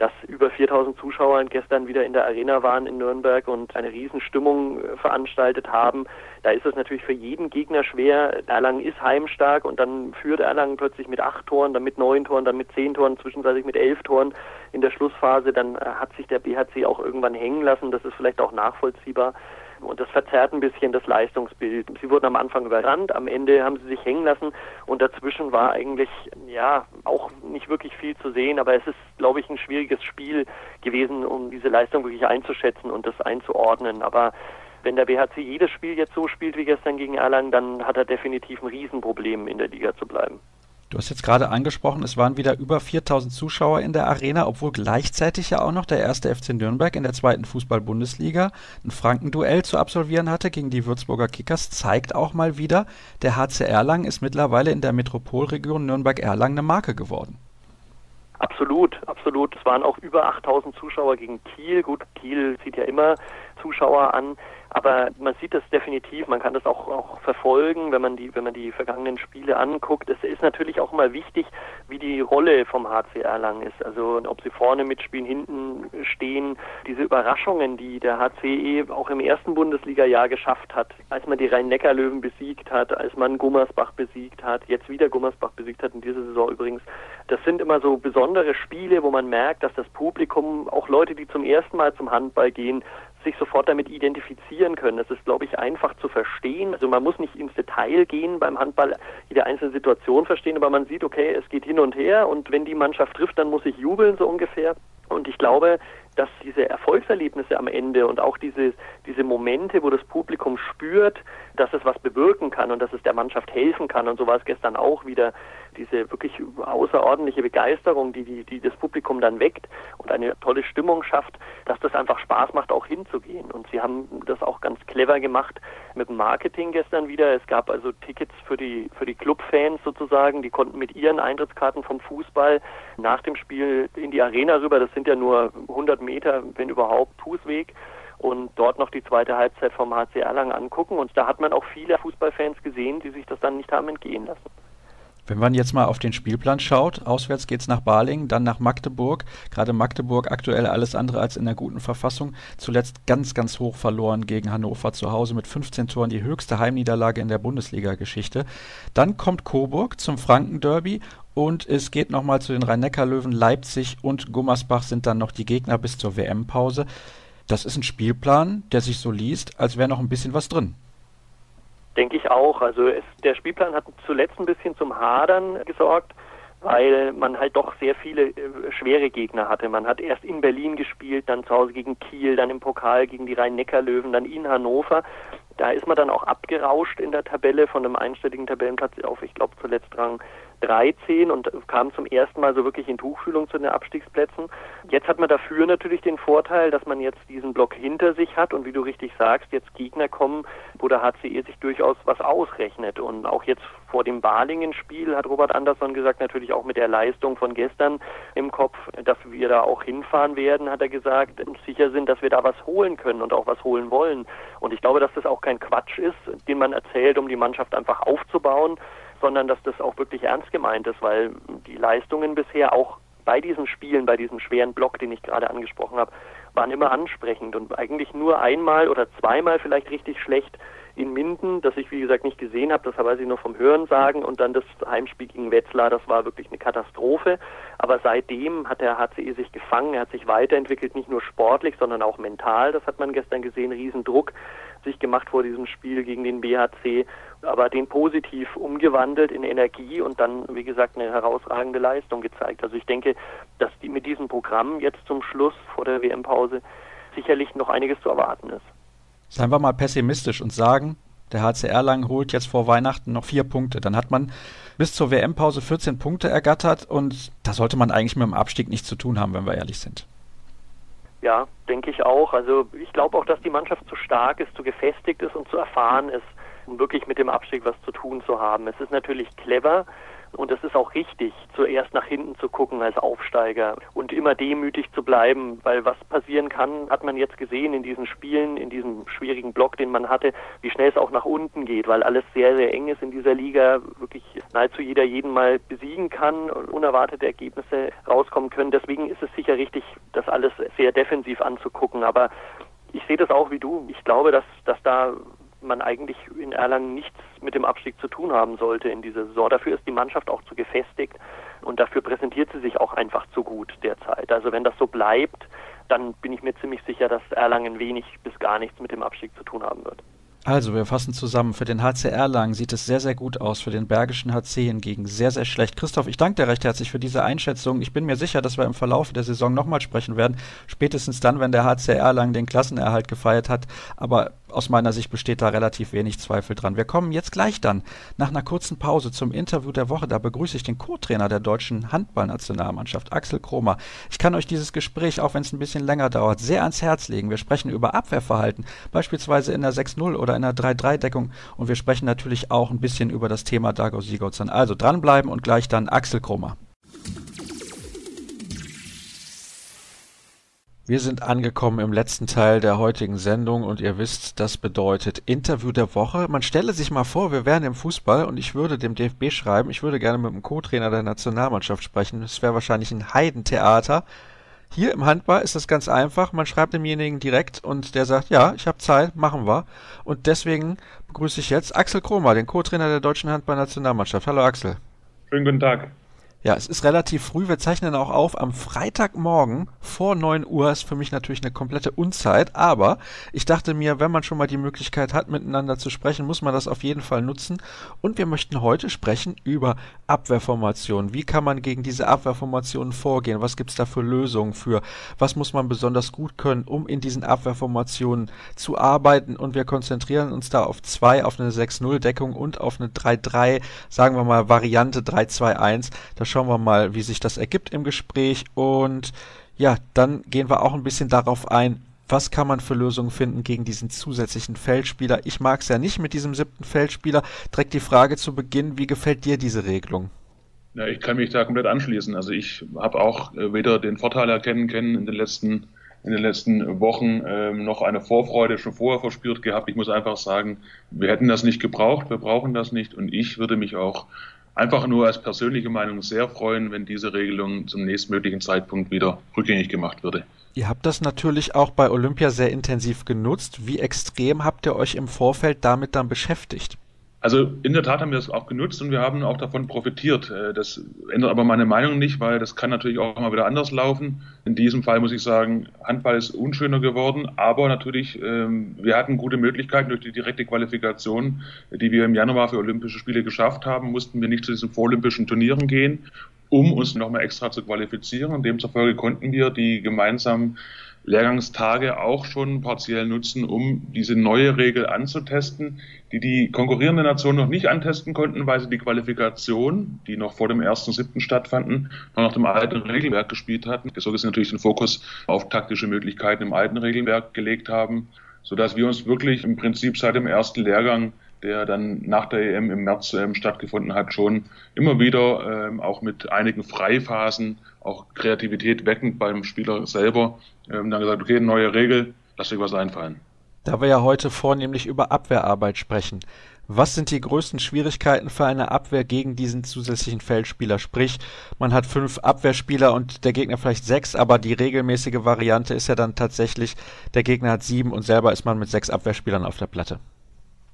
dass über 4000 Zuschauer gestern wieder in der Arena waren in Nürnberg und eine Riesenstimmung äh, veranstaltet haben. Da ist es natürlich für jeden Gegner schwer. Erlangen ist heimstark und dann führt Erlangen plötzlich mit acht Toren, dann mit neun Toren, dann mit zehn Toren, zwischenzeitlich mit elf Toren in der Schlussphase. Dann äh, hat sich der BHC auch irgendwann hängen lassen. Das ist vielleicht auch nachvollziehbar. Und das verzerrt ein bisschen das Leistungsbild. Sie wurden am Anfang überrannt, am Ende haben sie sich hängen lassen und dazwischen war eigentlich, ja, auch nicht wirklich viel zu sehen, aber es ist, glaube ich, ein schwieriges Spiel gewesen, um diese Leistung wirklich einzuschätzen und das einzuordnen. Aber wenn der BHC jedes Spiel jetzt so spielt wie gestern gegen Erlangen, dann hat er definitiv ein Riesenproblem, in der Liga zu bleiben.
Du hast jetzt gerade angesprochen, es waren wieder über 4000 Zuschauer in der Arena, obwohl gleichzeitig ja auch noch der erste FC Nürnberg in der zweiten Fußball-Bundesliga ein Frankenduell zu absolvieren hatte gegen die Würzburger Kickers. Zeigt auch mal wieder, der HC Erlangen ist mittlerweile in der Metropolregion Nürnberg-Erlangen eine Marke geworden.
Absolut, absolut. Es waren auch über 8000 Zuschauer gegen Kiel. Gut, Kiel zieht ja immer Zuschauer an. Aber man sieht das definitiv, man kann das auch, auch verfolgen, wenn man die, wenn man die vergangenen Spiele anguckt. Es ist natürlich auch immer wichtig, wie die Rolle vom HC Erlangen ist. Also ob sie vorne mitspielen, hinten stehen. Diese Überraschungen, die der HCE auch im ersten Bundesliga-Jahr geschafft hat, als man die Rhein-Neckar-Löwen besiegt hat, als man Gummersbach besiegt hat, jetzt wieder Gummersbach besiegt hat in dieser Saison übrigens. Das sind immer so besondere Spiele, wo man merkt, dass das Publikum, auch Leute, die zum ersten Mal zum Handball gehen, sich sofort damit identifizieren können. Das ist, glaube ich, einfach zu verstehen. Also man muss nicht ins Detail gehen beim Handball, jede einzelne Situation verstehen, aber man sieht, okay, es geht hin und her und wenn die Mannschaft trifft, dann muss ich jubeln, so ungefähr. Und ich glaube, dass diese Erfolgserlebnisse am Ende und auch diese, diese Momente, wo das Publikum spürt, dass es was bewirken kann und dass es der Mannschaft helfen kann. Und so war es gestern auch wieder, diese wirklich außerordentliche Begeisterung, die, die, die das Publikum dann weckt und eine tolle Stimmung schafft, dass das einfach Spaß macht, auch hinzugehen. Und sie haben das auch ganz clever gemacht mit dem Marketing gestern wieder. Es gab also Tickets für die, für die Clubfans sozusagen, die konnten mit ihren Eintrittskarten vom Fußball nach dem Spiel in die Arena rüber. Das sind ja nur 100 Meter, wenn überhaupt, Fußweg und dort noch die zweite Halbzeit vom HC Erlangen angucken. Und da hat man auch viele Fußballfans gesehen, die sich das dann nicht haben entgehen lassen.
Wenn man jetzt mal auf den Spielplan schaut, auswärts geht es nach Balingen, dann nach Magdeburg. Gerade Magdeburg aktuell alles andere als in der guten Verfassung. Zuletzt ganz, ganz hoch verloren gegen Hannover zu Hause mit 15 Toren, die höchste Heimniederlage in der Bundesliga-Geschichte. Dann kommt Coburg zum Franken-Derby und es geht nochmal zu den Rhein-Neckar-Löwen. Leipzig und Gummersbach sind dann noch die Gegner bis zur WM-Pause. Das ist ein Spielplan, der sich so liest, als wäre noch ein bisschen was drin.
Denke ich auch. Also es, der Spielplan hat zuletzt ein bisschen zum Hadern gesorgt, weil man halt doch sehr viele äh, schwere Gegner hatte. Man hat erst in Berlin gespielt, dann zu Hause gegen Kiel, dann im Pokal gegen die Rhein-Neckar-Löwen, dann in Hannover. Da ist man dann auch abgerauscht in der Tabelle von einem einstelligen Tabellenplatz auf, ich glaube, zuletzt Rang 13 und kam zum ersten Mal so wirklich in Tuchfühlung zu den Abstiegsplätzen. Jetzt hat man dafür natürlich den Vorteil, dass man jetzt diesen Block hinter sich hat und wie du richtig sagst, jetzt Gegner kommen, wo der HCE sich durchaus was ausrechnet. Und auch jetzt vor dem Balingen-Spiel hat Robert Andersson gesagt, natürlich auch mit der Leistung von gestern im Kopf, dass wir da auch hinfahren werden, hat er gesagt, sicher sind, dass wir da was holen können und auch was holen wollen. Und ich glaube, dass das auch kein Quatsch ist, den man erzählt, um die Mannschaft einfach aufzubauen, sondern dass das auch wirklich ernst gemeint ist, weil die Leistungen bisher auch bei diesen Spielen, bei diesem schweren Block, den ich gerade angesprochen habe, waren immer ansprechend und eigentlich nur einmal oder zweimal vielleicht richtig schlecht in Minden, das ich wie gesagt nicht gesehen habe, das weiß ich nur vom Hören sagen und dann das Heimspiel gegen Wetzlar, das war wirklich eine Katastrophe. Aber seitdem hat der HCE sich gefangen, er hat sich weiterentwickelt, nicht nur sportlich, sondern auch mental. Das hat man gestern gesehen, Riesendruck sich gemacht vor diesem Spiel gegen den BHC, aber den positiv umgewandelt in Energie und dann, wie gesagt, eine herausragende Leistung gezeigt. Also ich denke, dass die mit diesem Programm jetzt zum Schluss vor der WM-Pause sicherlich noch einiges zu erwarten ist.
Seien wir mal pessimistisch und sagen, der HCR Lang holt jetzt vor Weihnachten noch vier Punkte. Dann hat man bis zur WM-Pause 14 Punkte ergattert und da sollte man eigentlich mit dem Abstieg nichts zu tun haben, wenn wir ehrlich sind.
Ja, denke ich auch. Also ich glaube auch, dass die Mannschaft zu stark ist, zu gefestigt ist und zu erfahren ist, um wirklich mit dem Abstieg was zu tun zu haben. Es ist natürlich clever, Und es ist auch richtig, zuerst nach hinten zu gucken als Aufsteiger und immer demütig zu bleiben, weil was passieren kann, hat man jetzt gesehen in diesen Spielen, in diesem schwierigen Block, den man hatte, wie schnell es auch nach unten geht, weil alles sehr, sehr eng ist in dieser Liga, wirklich nahezu jeder jeden mal besiegen kann und unerwartete Ergebnisse rauskommen können. Deswegen ist es sicher richtig, das alles sehr defensiv anzugucken. Aber ich sehe das auch wie du. Ich glaube, dass, dass da man eigentlich in Erlangen nichts mit dem Abstieg zu tun haben sollte in dieser Saison. Dafür ist die Mannschaft auch zu gefestigt und dafür präsentiert sie sich auch einfach zu gut derzeit. Also wenn das so bleibt, dann bin ich mir ziemlich sicher, dass Erlangen wenig bis gar nichts mit dem Abstieg zu tun haben wird.
Also, wir fassen zusammen. Für den HC Erlangen sieht es sehr, sehr gut aus. Für den Bergischen HC hingegen sehr, sehr schlecht. Christoph, ich danke dir recht herzlich für diese Einschätzung. Ich bin mir sicher, dass wir im Verlauf der Saison nochmal sprechen werden. Spätestens dann, wenn der HC Erlangen den Klassenerhalt gefeiert hat. Aber aus meiner Sicht besteht da relativ wenig Zweifel dran. Wir kommen jetzt gleich dann nach einer kurzen Pause zum Interview der Woche. Da begrüße ich den Co-Trainer der deutschen Handballnationalmannschaft, Axel Kromer. Ich kann euch dieses Gespräch, auch wenn es ein bisschen länger dauert, sehr ans Herz legen. Wir sprechen über Abwehrverhalten, beispielsweise in der 6-0 oder in der 3-3-Deckung. Und wir sprechen natürlich auch ein bisschen über das Thema Dago Sigurdsson. Also dranbleiben und gleich dann Axel Kromer. Wir sind angekommen im letzten Teil der heutigen Sendung und ihr wisst, das bedeutet Interview der Woche. Man stelle sich mal vor, wir wären im Fußball und ich würde dem DFB schreiben, ich würde gerne mit dem Co-Trainer der Nationalmannschaft sprechen. Es wäre wahrscheinlich ein Heidentheater. Hier im Handball ist das ganz einfach. Man schreibt demjenigen direkt und der sagt, ja, ich habe Zeit, machen wir. Und deswegen begrüße ich jetzt Axel Kromer, den Co-Trainer der deutschen Handballnationalmannschaft. Hallo Axel.
Schönen guten Tag.
Ja, es ist relativ früh. Wir zeichnen auch auf am Freitagmorgen vor 9 Uhr. Ist für mich natürlich eine komplette Unzeit. Aber ich dachte mir, wenn man schon mal die Möglichkeit hat, miteinander zu sprechen, muss man das auf jeden Fall nutzen. Und wir möchten heute sprechen über Abwehrformationen. Wie kann man gegen diese Abwehrformationen vorgehen? Was gibt's da für Lösungen für? Was muss man besonders gut können, um in diesen Abwehrformationen zu arbeiten? Und wir konzentrieren uns da auf zwei, auf eine 6-0-Deckung und auf eine 3-3, sagen wir mal Variante 3-2-1. Da schauen wir mal, wie sich das ergibt im Gespräch und ja, dann gehen wir auch ein bisschen darauf ein, was kann man für Lösungen finden gegen diesen zusätzlichen Feldspieler. Ich mag es ja nicht mit diesem siebten Feldspieler. Direkt die Frage zu Beginn, wie gefällt dir diese Regelung?
Ja, ich kann mich da komplett anschließen. Also ich habe auch äh, weder den Vorteil erkennen können in den letzten in den letzten Wochen ähm, noch eine Vorfreude schon vorher verspürt gehabt. Ich muss einfach sagen, wir hätten das nicht gebraucht, wir brauchen das nicht und ich würde mich auch einfach nur als persönliche Meinung sehr freuen, wenn diese Regelung zum nächstmöglichen Zeitpunkt wieder rückgängig gemacht würde.
Ihr habt das natürlich auch bei Olympia sehr intensiv genutzt. Wie extrem habt ihr euch im Vorfeld damit dann beschäftigt?
Also in der Tat haben wir es auch genutzt und wir haben auch davon profitiert. Äh, das ändert aber meine Meinung nicht, weil das kann natürlich auch mal wieder anders laufen. In diesem Fall muss ich sagen, Handball ist unschöner geworden, aber natürlich, ähm, wir hatten gute Möglichkeiten durch die direkte Qualifikation, die wir im Januar für Olympische Spiele geschafft haben, mussten wir nicht zu diesen vorolympischen Turnieren gehen, um uns nochmal extra zu qualifizieren. Demzufolge konnten wir die gemeinsamen Lehrgangstage auch schon partiell nutzen, um diese neue Regel anzutesten, die die konkurrierenden Nationen noch nicht antesten konnten, weil sie die Qualifikation, die noch vor dem 1.7. stattfanden, noch nach dem alten Regelwerk gespielt hatten. So gesehen natürlich den Fokus auf taktische Möglichkeiten im alten Regelwerk gelegt haben, sodass wir uns wirklich im Prinzip seit dem ersten Lehrgang der dann nach der EM im März ähm, stattgefunden hat, schon immer wieder ähm, auch mit einigen Freiphasen, auch Kreativität weckend beim Spieler selber, ähm, dann gesagt, okay, neue Regel, lass dir was einfallen.
Da wir ja heute vornehmlich über Abwehrarbeit sprechen, was sind die größten Schwierigkeiten für eine Abwehr gegen diesen zusätzlichen Feldspieler? Sprich, man hat fünf Abwehrspieler und der Gegner vielleicht sechs, aber die regelmäßige Variante ist ja dann tatsächlich, der Gegner hat sieben und selber ist man mit sechs Abwehrspielern auf der Platte.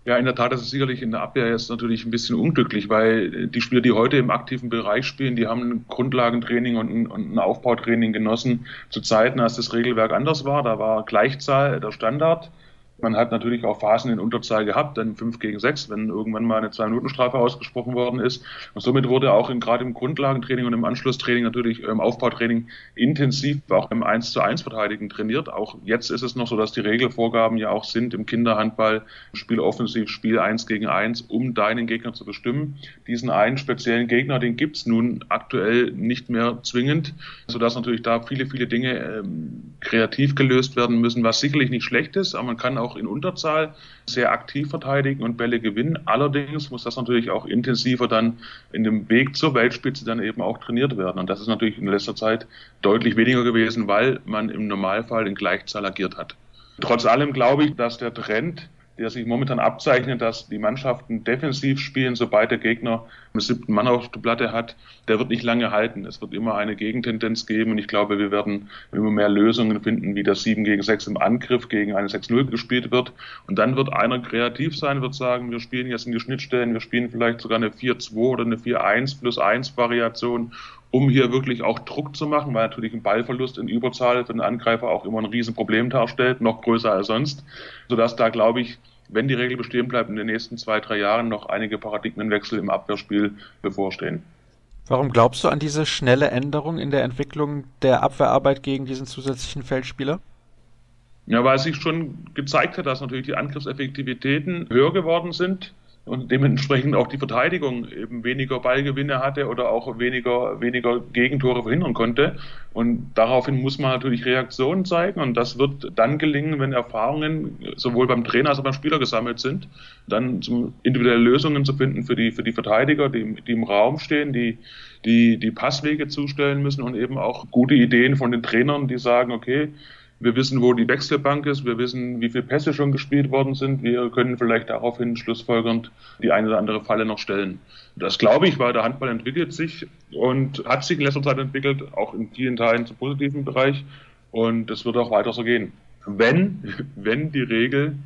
Ja, in der Tat, das ist sicherlich in der Abwehr jetzt natürlich ein bisschen unglücklich, weil die Spieler, die heute im aktiven Bereich spielen, die haben ein Grundlagentraining und ein, und ein Aufbautraining genossen zu Zeiten, als das Regelwerk anders war. Da war Gleichzahl der Standard. Man hat natürlich auch Phasen in Unterzahl gehabt, dann 5 gegen 6, wenn irgendwann mal eine 2-Minuten-Strafe ausgesprochen worden ist. Und somit wurde auch in, gerade im Grundlagentraining und im Anschlusstraining natürlich im ähm, Aufbautraining intensiv auch im 1 zu 1 Verteidigen trainiert. Auch jetzt ist es noch so, dass die Regelvorgaben ja auch sind im Kinderhandball, Spiel offensiv, Spiel 1 gegen 1, um deinen Gegner zu bestimmen. Diesen einen speziellen Gegner, den gibt's nun aktuell nicht mehr zwingend, sodass natürlich da viele, viele Dinge ähm, kreativ gelöst werden müssen, was sicherlich nicht schlecht ist, aber man kann auch in Unterzahl sehr aktiv verteidigen und Bälle gewinnen. Allerdings muss das natürlich auch intensiver dann in dem Weg zur Weltspitze dann eben auch trainiert werden. Und das ist natürlich in letzter Zeit deutlich weniger gewesen, weil man im Normalfall in Gleichzahl agiert hat. Trotz allem glaube ich, dass der Trend der sich momentan abzeichnet, dass die Mannschaften defensiv spielen, sobald der Gegner einen siebten Mann auf der Platte hat, der wird nicht lange halten. Es wird immer eine Gegentendenz geben und ich glaube, wir werden immer mehr Lösungen finden, wie das 7 gegen 6 im Angriff gegen eine 6-0 gespielt wird. Und dann wird einer kreativ sein, wird sagen, wir spielen jetzt in die Schnittstellen, wir spielen vielleicht sogar eine 4-2 oder eine 4-1 plus 1 Variation um hier wirklich auch Druck zu machen, weil natürlich ein Ballverlust in Überzahl für den Angreifer auch immer ein Riesenproblem darstellt, noch größer als sonst, sodass da, glaube ich, wenn die Regel bestehen bleibt, in den nächsten zwei, drei Jahren noch einige Paradigmenwechsel im Abwehrspiel bevorstehen.
Warum glaubst du an diese schnelle Änderung in der Entwicklung der Abwehrarbeit gegen diesen zusätzlichen Feldspieler?
Ja, weil sich schon gezeigt hat, dass natürlich die Angriffseffektivitäten höher geworden sind und dementsprechend auch die Verteidigung eben weniger Ballgewinne hatte oder auch weniger, weniger Gegentore verhindern konnte. Und daraufhin muss man natürlich Reaktionen zeigen und das wird dann gelingen, wenn Erfahrungen sowohl beim Trainer als auch beim Spieler gesammelt sind, dann zum, individuelle Lösungen zu finden für die, für die Verteidiger, die, die im Raum stehen, die, die, die Passwege zustellen müssen und eben auch gute Ideen von den Trainern, die sagen, okay, wir wissen, wo die Wechselbank ist. Wir wissen, wie viele Pässe schon gespielt worden sind. Wir können vielleicht daraufhin schlussfolgernd die eine oder andere Falle noch stellen. Das glaube ich, weil der Handball entwickelt sich und hat sich in letzter Zeit entwickelt, auch in vielen Teilen zum positiven Bereich. Und es wird auch weiter so gehen. Wenn, <laughs> wenn die Regel,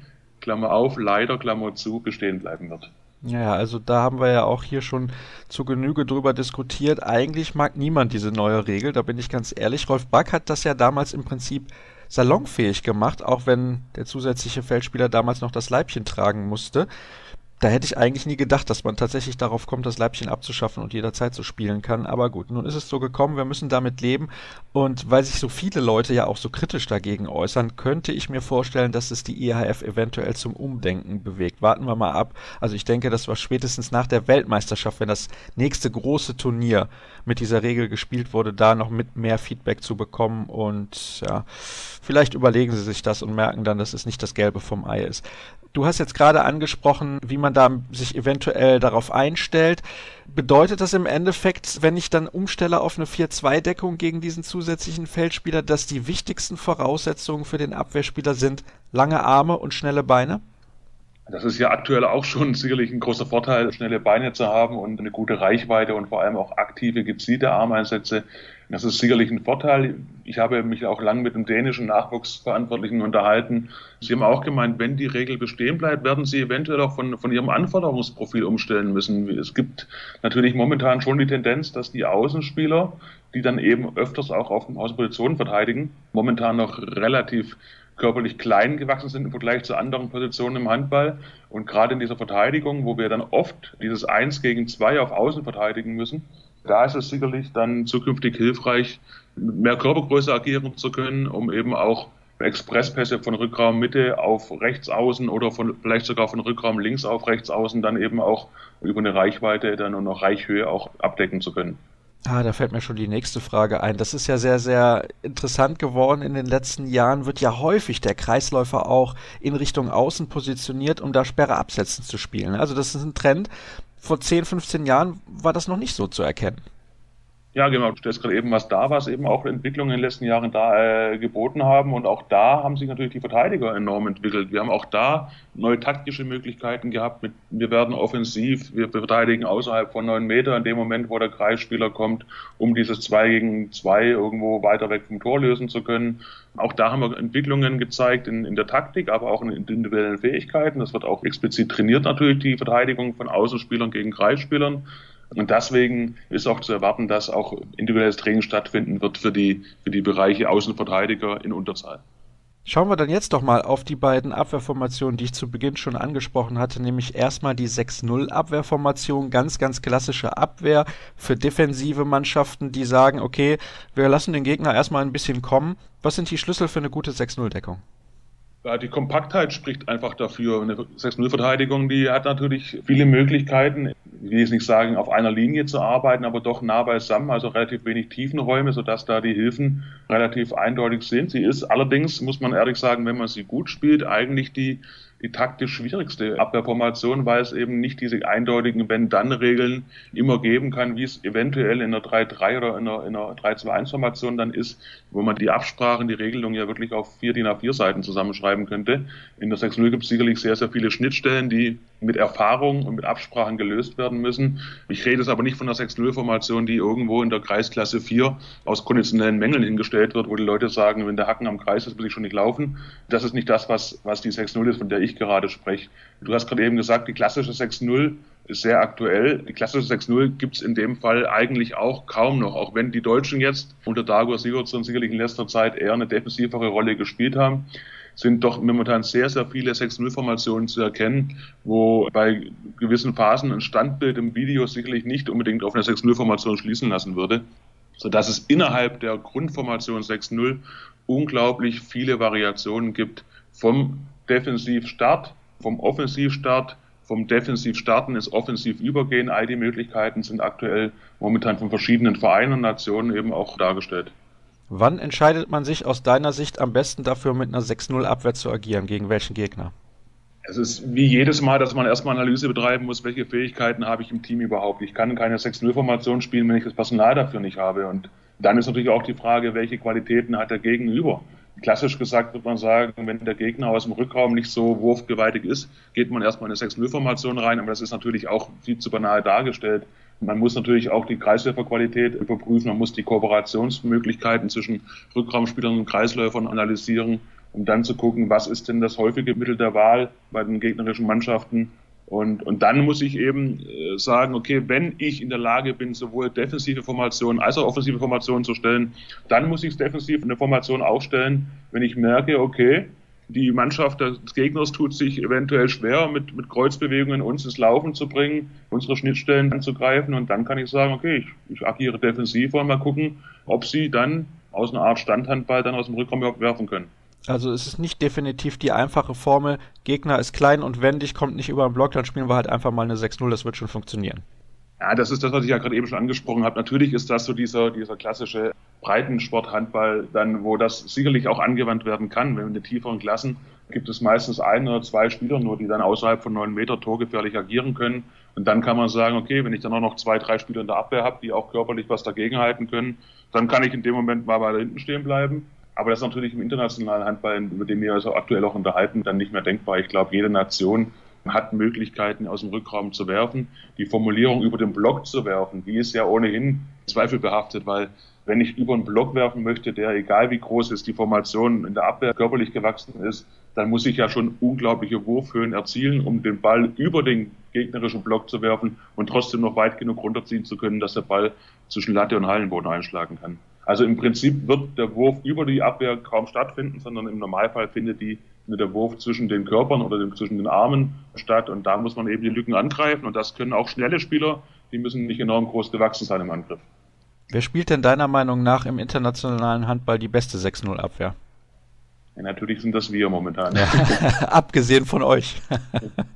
Klammer auf, leider, Klammer zu, bestehen bleiben wird.
Ja, also da haben wir ja auch hier schon zu Genüge drüber diskutiert. Eigentlich mag niemand diese neue Regel, da bin ich ganz ehrlich. Rolf Back hat das ja damals im Prinzip salonfähig gemacht, auch wenn der zusätzliche Feldspieler damals noch das Leibchen tragen musste da hätte ich eigentlich nie gedacht, dass man tatsächlich darauf kommt, das Leibchen abzuschaffen und jederzeit so spielen kann. Aber gut, nun ist es so gekommen, wir müssen damit leben. Und weil sich so viele Leute ja auch so kritisch dagegen äußern, könnte ich mir vorstellen, dass es die IHF eventuell zum Umdenken bewegt. Warten wir mal ab. Also ich denke, das war spätestens nach der Weltmeisterschaft, wenn das nächste große Turnier mit dieser Regel gespielt wurde, da noch mit mehr Feedback zu bekommen. Und ja, vielleicht überlegen sie sich das und merken dann, dass es nicht das Gelbe vom Ei ist. Du hast jetzt gerade angesprochen, wie man da sich eventuell darauf einstellt. Bedeutet das im Endeffekt, wenn ich dann umstelle auf eine 4-2-Deckung gegen diesen zusätzlichen Feldspieler, dass die wichtigsten Voraussetzungen für den Abwehrspieler sind lange Arme und schnelle Beine?
Das ist ja aktuell auch schon <laughs> sicherlich ein großer Vorteil, schnelle Beine zu haben und eine gute Reichweite und vor allem auch aktive, gezielte Armeinsätze. Das ist sicherlich ein Vorteil. Ich habe mich auch lang mit dem dänischen Nachwuchsverantwortlichen unterhalten. Sie haben auch gemeint, wenn die Regel bestehen bleibt, werden Sie eventuell auch von, von Ihrem Anforderungsprofil umstellen müssen. Es gibt natürlich momentan schon die Tendenz, dass die Außenspieler, die dann eben öfters auch auf Außenpositionen verteidigen, momentan noch relativ körperlich klein gewachsen sind im Vergleich zu anderen Positionen im Handball. Und gerade in dieser Verteidigung, wo wir dann oft dieses Eins gegen Zwei auf Außen verteidigen müssen, da ist es sicherlich dann zukünftig hilfreich, mit mehr Körpergröße agieren zu können, um eben auch Expresspässe von Rückraum Mitte auf rechts außen oder von, vielleicht sogar von Rückraum links auf rechts außen dann eben auch über eine Reichweite dann und noch Reichhöhe auch abdecken zu können.
Ah, da fällt mir schon die nächste Frage ein. Das ist ja sehr, sehr interessant geworden. In den letzten Jahren wird ja häufig der Kreisläufer auch in Richtung Außen positioniert, um da Sperre absetzen zu spielen. Also das ist ein Trend, vor 10, 15 Jahren war das noch nicht so zu erkennen.
Ja, genau. Du stellst gerade eben was da, was eben auch Entwicklungen in den letzten Jahren da äh, geboten haben. Und auch da haben sich natürlich die Verteidiger enorm entwickelt. Wir haben auch da neue taktische Möglichkeiten gehabt. Mit, wir werden offensiv, wir verteidigen außerhalb von neun Meter in dem Moment, wo der Kreisspieler kommt, um dieses zwei gegen zwei irgendwo weiter weg vom Tor lösen zu können. Auch da haben wir Entwicklungen gezeigt in, in der Taktik, aber auch in individuellen Fähigkeiten. Das wird auch explizit trainiert natürlich, die Verteidigung von Außenspielern gegen Kreisspielern. Und deswegen ist auch zu erwarten, dass auch individuelles Training stattfinden wird für die, für die Bereiche Außenverteidiger in Unterzahl.
Schauen wir dann jetzt doch mal auf die beiden Abwehrformationen, die ich zu Beginn schon angesprochen hatte, nämlich erstmal die 6-0 Abwehrformation, ganz, ganz klassische Abwehr für defensive Mannschaften, die sagen, okay, wir lassen den Gegner erstmal ein bisschen kommen. Was sind die Schlüssel für eine gute 6-0 Deckung?
Ja, die Kompaktheit spricht einfach dafür. Eine 6-0-Verteidigung, die hat natürlich viele Möglichkeiten, ich will jetzt nicht sagen, auf einer Linie zu arbeiten, aber doch nah beisammen, also relativ wenig Tiefenräume, sodass da die Hilfen relativ eindeutig sind. Sie ist allerdings, muss man ehrlich sagen, wenn man sie gut spielt, eigentlich die die taktisch schwierigste Abwehrformation, weil es eben nicht diese eindeutigen Wenn-Dann-Regeln immer geben kann, wie es eventuell in einer 3-3 oder in einer, einer 3-2-1-Formation dann ist, wo man die Absprachen, die Regelung ja wirklich auf vier DIN A4 Seiten zusammenschreiben könnte. In der 6-0 gibt es sicherlich sehr, sehr viele Schnittstellen, die mit Erfahrung und mit Absprachen gelöst werden müssen. Ich rede jetzt aber nicht von einer 6-0-Formation, die irgendwo in der Kreisklasse 4 aus konditionellen Mängeln hingestellt wird, wo die Leute sagen, wenn der Hacken am Kreis ist, will ich schon nicht laufen. Das ist nicht das, was, was die 6-0 ist, von der ich ich gerade spreche. Du hast gerade eben gesagt, die klassische 6-0 ist sehr aktuell. Die klassische 6-0 gibt es in dem Fall eigentlich auch kaum noch, auch wenn die Deutschen jetzt unter Dago Sigurdsson sicherlich in letzter Zeit eher eine defensivere Rolle gespielt haben sind doch momentan sehr, sehr viele 6-0-Formationen zu erkennen, wo bei gewissen Phasen ein Standbild im Video sicherlich nicht unbedingt auf eine 6-0-Formation schließen lassen würde, sodass es innerhalb der Grundformation 6-0 unglaublich viele Variationen gibt vom Defensivstart, vom Offensivstart, vom Defensivstarten ins Offensivübergehen. All die Möglichkeiten sind aktuell momentan von verschiedenen Vereinen und Nationen eben auch dargestellt.
Wann entscheidet man sich aus deiner Sicht am besten dafür, mit einer 6-0 Abwehr zu agieren? Gegen welchen Gegner?
Es ist wie jedes Mal, dass man erstmal Analyse betreiben muss, welche Fähigkeiten habe ich im Team überhaupt. Ich kann keine 6-0-Formation spielen, wenn ich das Personal dafür nicht habe. Und dann ist natürlich auch die Frage, welche Qualitäten hat der Gegenüber. Klassisch gesagt wird man sagen, wenn der Gegner aus dem Rückraum nicht so wurfgewaltig ist, geht man erstmal in eine 6-0-Formation rein, aber das ist natürlich auch viel zu banal dargestellt. Man muss natürlich auch die Kreisläuferqualität überprüfen, man muss die Kooperationsmöglichkeiten zwischen Rückraumspielern und Kreisläufern analysieren, um dann zu gucken, was ist denn das häufige Mittel der Wahl bei den gegnerischen Mannschaften und, und dann muss ich eben äh, sagen, okay, wenn ich in der Lage bin, sowohl defensive Formationen als auch offensive Formationen zu stellen, dann muss ich defensiv eine Formation aufstellen, wenn ich merke, okay, die Mannschaft des Gegners tut sich eventuell schwer, mit, mit Kreuzbewegungen uns ins Laufen zu bringen, unsere Schnittstellen anzugreifen. Und dann kann ich sagen, okay, ich, ich agiere defensiv und mal gucken, ob sie dann aus einer Art Standhandball dann aus dem Rückraum werfen können.
Also es ist nicht definitiv die einfache Formel, Gegner ist klein und wendig, kommt nicht über den Block, dann spielen wir halt einfach mal eine 6-0, das wird schon funktionieren.
Ja, das ist das, was ich ja gerade eben schon angesprochen habe. Natürlich ist das so dieser, dieser klassische Breitensporthandball, dann, wo das sicherlich auch angewandt werden kann. Wenn in den tieferen Klassen gibt es meistens ein oder zwei Spieler nur, die dann außerhalb von neun Meter torgefährlich agieren können. Und dann kann man sagen, okay, wenn ich dann auch noch zwei, drei Spieler in der Abwehr habe, die auch körperlich was dagegenhalten können, dann kann ich in dem Moment mal weiter hinten stehen bleiben. Aber das ist natürlich im internationalen Handball, über den wir also aktuell auch unterhalten, dann nicht mehr denkbar. Ich glaube, jede Nation hat Möglichkeiten, aus dem Rückraum zu werfen. Die Formulierung über den Block zu werfen, die ist ja ohnehin zweifelbehaftet, weil wenn ich über einen Block werfen möchte, der egal wie groß ist, die Formation in der Abwehr körperlich gewachsen ist, dann muss ich ja schon unglaubliche Wurfhöhen erzielen, um den Ball über den gegnerischen Block zu werfen und trotzdem noch weit genug runterziehen zu können, dass der Ball zwischen Latte und Hallenboden einschlagen kann. Also im Prinzip wird der Wurf über die Abwehr kaum stattfinden, sondern im Normalfall findet die der Wurf zwischen den Körpern oder den, zwischen den Armen statt und da muss man eben die Lücken angreifen und das können auch schnelle Spieler, die müssen nicht enorm groß gewachsen sein im Angriff.
Wer spielt denn deiner Meinung nach im internationalen Handball die beste 6-0-Abwehr?
Ja, natürlich sind das wir momentan.
Ja, <laughs> abgesehen von euch.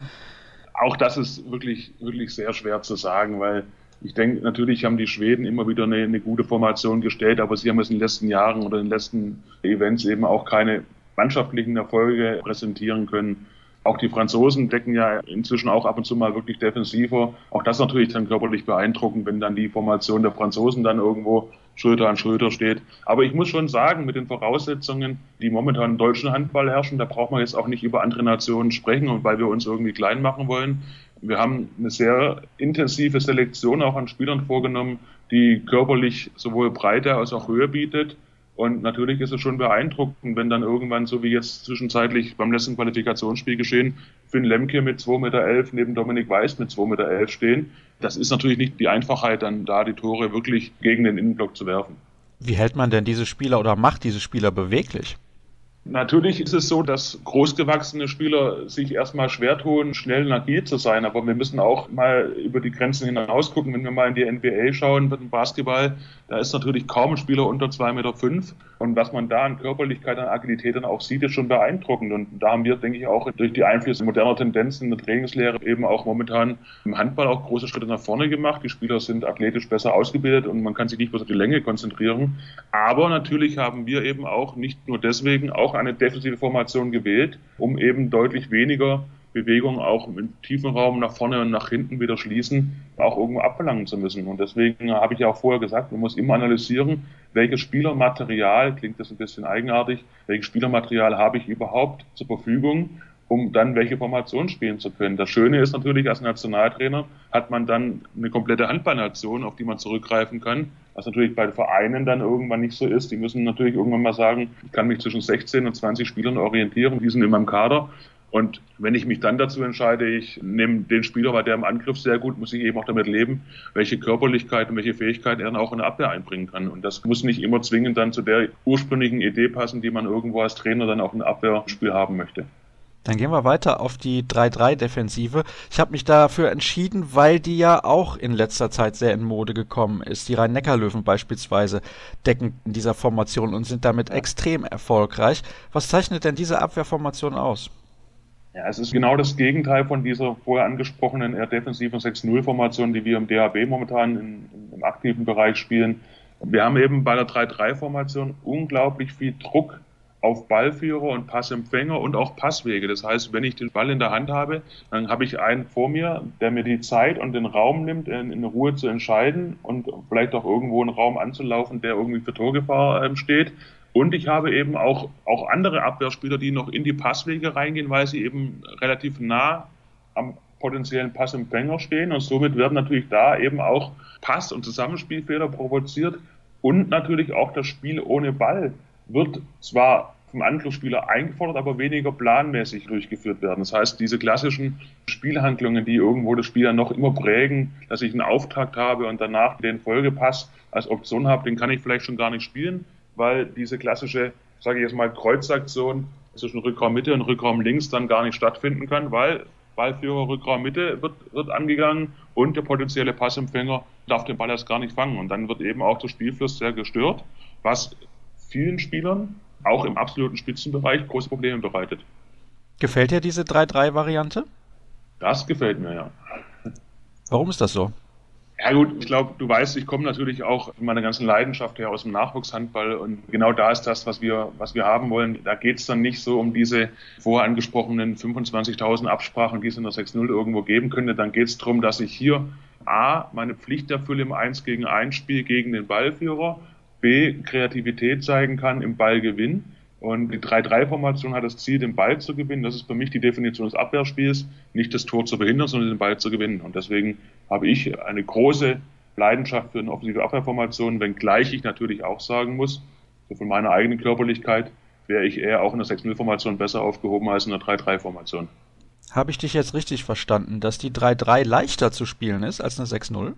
<laughs>
auch das ist wirklich, wirklich sehr schwer zu sagen, weil ich denke, natürlich haben die Schweden immer wieder eine, eine, gute Formation gestellt, aber sie haben es in den letzten Jahren oder in den letzten Events eben auch keine mannschaftlichen Erfolge präsentieren können. Auch die Franzosen decken ja inzwischen auch ab und zu mal wirklich defensiver. Auch das natürlich dann körperlich beeindruckend, wenn dann die Formation der Franzosen dann irgendwo Schulter an Schulter steht. Aber ich muss schon sagen, mit den Voraussetzungen, die momentan im deutschen Handball herrschen, da braucht man jetzt auch nicht über andere Nationen sprechen und weil wir uns irgendwie klein machen wollen. Wir haben eine sehr intensive Selektion auch an Spielern vorgenommen, die körperlich sowohl Breite als auch Höhe bietet. Und natürlich ist es schon beeindruckend, wenn dann irgendwann, so wie jetzt zwischenzeitlich beim letzten Qualifikationsspiel geschehen, Finn Lemke mit 2,11 Meter neben Dominik Weiß mit 2,11 Meter stehen. Das ist natürlich nicht die Einfachheit, dann da die Tore wirklich gegen den Innenblock zu werfen.
Wie hält man denn diese Spieler oder macht diese Spieler beweglich?
Natürlich ist es so, dass großgewachsene Spieler sich erstmal schwer tun, schnell und agil zu sein. Aber wir müssen auch mal über die Grenzen hinaus gucken. Wenn wir mal in die NBA schauen, mit dem Basketball, da ist natürlich kaum ein Spieler unter zwei Meter. fünf. Und was man da an Körperlichkeit, an Agilität dann auch sieht, ist schon beeindruckend. Und da haben wir, denke ich, auch durch die Einflüsse moderner Tendenzen in der Trainingslehre eben auch momentan im Handball auch große Schritte nach vorne gemacht. Die Spieler sind athletisch besser ausgebildet und man kann sich nicht bloß auf die Länge konzentrieren. Aber natürlich haben wir eben auch nicht nur deswegen auch eine defensive Formation gewählt, um eben deutlich weniger Bewegung auch im tiefen Raum nach vorne und nach hinten wieder schließen, auch irgendwo abverlangen zu müssen. Und deswegen habe ich ja auch vorher gesagt, man muss immer analysieren, welches Spielermaterial, klingt das ein bisschen eigenartig, welches Spielermaterial habe ich überhaupt zur Verfügung, um dann welche Formation spielen zu können. Das Schöne ist natürlich, als Nationaltrainer hat man dann eine komplette Handballnation, auf die man zurückgreifen kann, was natürlich bei Vereinen dann irgendwann nicht so ist. Die müssen natürlich irgendwann mal sagen, ich kann mich zwischen 16 und 20 Spielern orientieren, die sind in meinem Kader und wenn ich mich dann dazu entscheide, ich nehme den Spieler, weil der im Angriff sehr gut, muss ich eben auch damit leben, welche Körperlichkeit und welche Fähigkeiten er dann auch in der Abwehr einbringen kann. Und das muss nicht immer zwingend dann zu der ursprünglichen Idee passen, die man irgendwo als Trainer dann auch im Abwehrspiel haben möchte.
Dann gehen wir weiter auf die 3-3-Defensive. Ich habe mich dafür entschieden, weil die ja auch in letzter Zeit sehr in Mode gekommen ist. Die Rhein-Neckar-Löwen beispielsweise decken in dieser Formation und sind damit extrem erfolgreich. Was zeichnet denn diese Abwehrformation aus?
Ja, es ist genau das Gegenteil von dieser vorher angesprochenen eher defensiven 6-0-Formation, die wir im DHB momentan in, im aktiven Bereich spielen. Wir haben eben bei der 3-3-Formation unglaublich viel Druck auf Ballführer und Passempfänger und auch Passwege. Das heißt, wenn ich den Ball in der Hand habe, dann habe ich einen vor mir, der mir die Zeit und den Raum nimmt, in, in Ruhe zu entscheiden und vielleicht auch irgendwo einen Raum anzulaufen, der irgendwie für Torgefahr ähm, steht. Und ich habe eben auch, auch andere Abwehrspieler, die noch in die Passwege reingehen, weil sie eben relativ nah am potenziellen Passempfänger stehen. Und somit werden natürlich da eben auch Pass- und Zusammenspielfehler provoziert. Und natürlich auch das Spiel ohne Ball wird zwar vom Angriffsspieler eingefordert, aber weniger planmäßig durchgeführt werden. Das heißt, diese klassischen Spielhandlungen, die irgendwo das Spiel noch immer prägen, dass ich einen Auftakt habe und danach den Folgepass als Option habe, den kann ich vielleicht schon gar nicht spielen, weil diese klassische, sage ich jetzt mal, Kreuzaktion zwischen Rückraum Mitte und Rückraum links dann gar nicht stattfinden kann, weil Ballführer Rückraum Mitte wird, wird angegangen und der potenzielle Passempfänger darf den Ball erst gar nicht fangen. Und dann wird eben auch der Spielfluss sehr gestört, was vielen Spielern, auch im absoluten Spitzenbereich, große Probleme bereitet.
Gefällt dir diese 3-3-Variante?
Das gefällt mir, ja.
Warum ist das so?
Ja gut, ich glaube, du weißt, ich komme natürlich auch von meiner ganzen Leidenschaft her aus dem Nachwuchshandball und genau da ist das, was wir, was wir haben wollen. Da geht es dann nicht so um diese vorher angesprochenen 25.000 Absprachen, die es in der 6-0 irgendwo geben könnte. Dann geht es darum, dass ich hier A, meine Pflicht erfülle im 1 gegen 1 Spiel gegen den Ballführer, B, Kreativität zeigen kann im Ballgewinn und die 3-3-Formation hat das Ziel, den Ball zu gewinnen. Das ist für mich die Definition des Abwehrspiels, nicht das Tor zu behindern, sondern den Ball zu gewinnen. Und deswegen habe ich eine große Leidenschaft für eine offensive Abwehrformation, wenngleich ich natürlich auch sagen muss, so von meiner eigenen Körperlichkeit wäre ich eher auch in der 6-0-Formation besser aufgehoben als in der 3-3-Formation.
Habe ich dich jetzt richtig verstanden, dass die 3-3 leichter zu spielen ist als eine 6-0?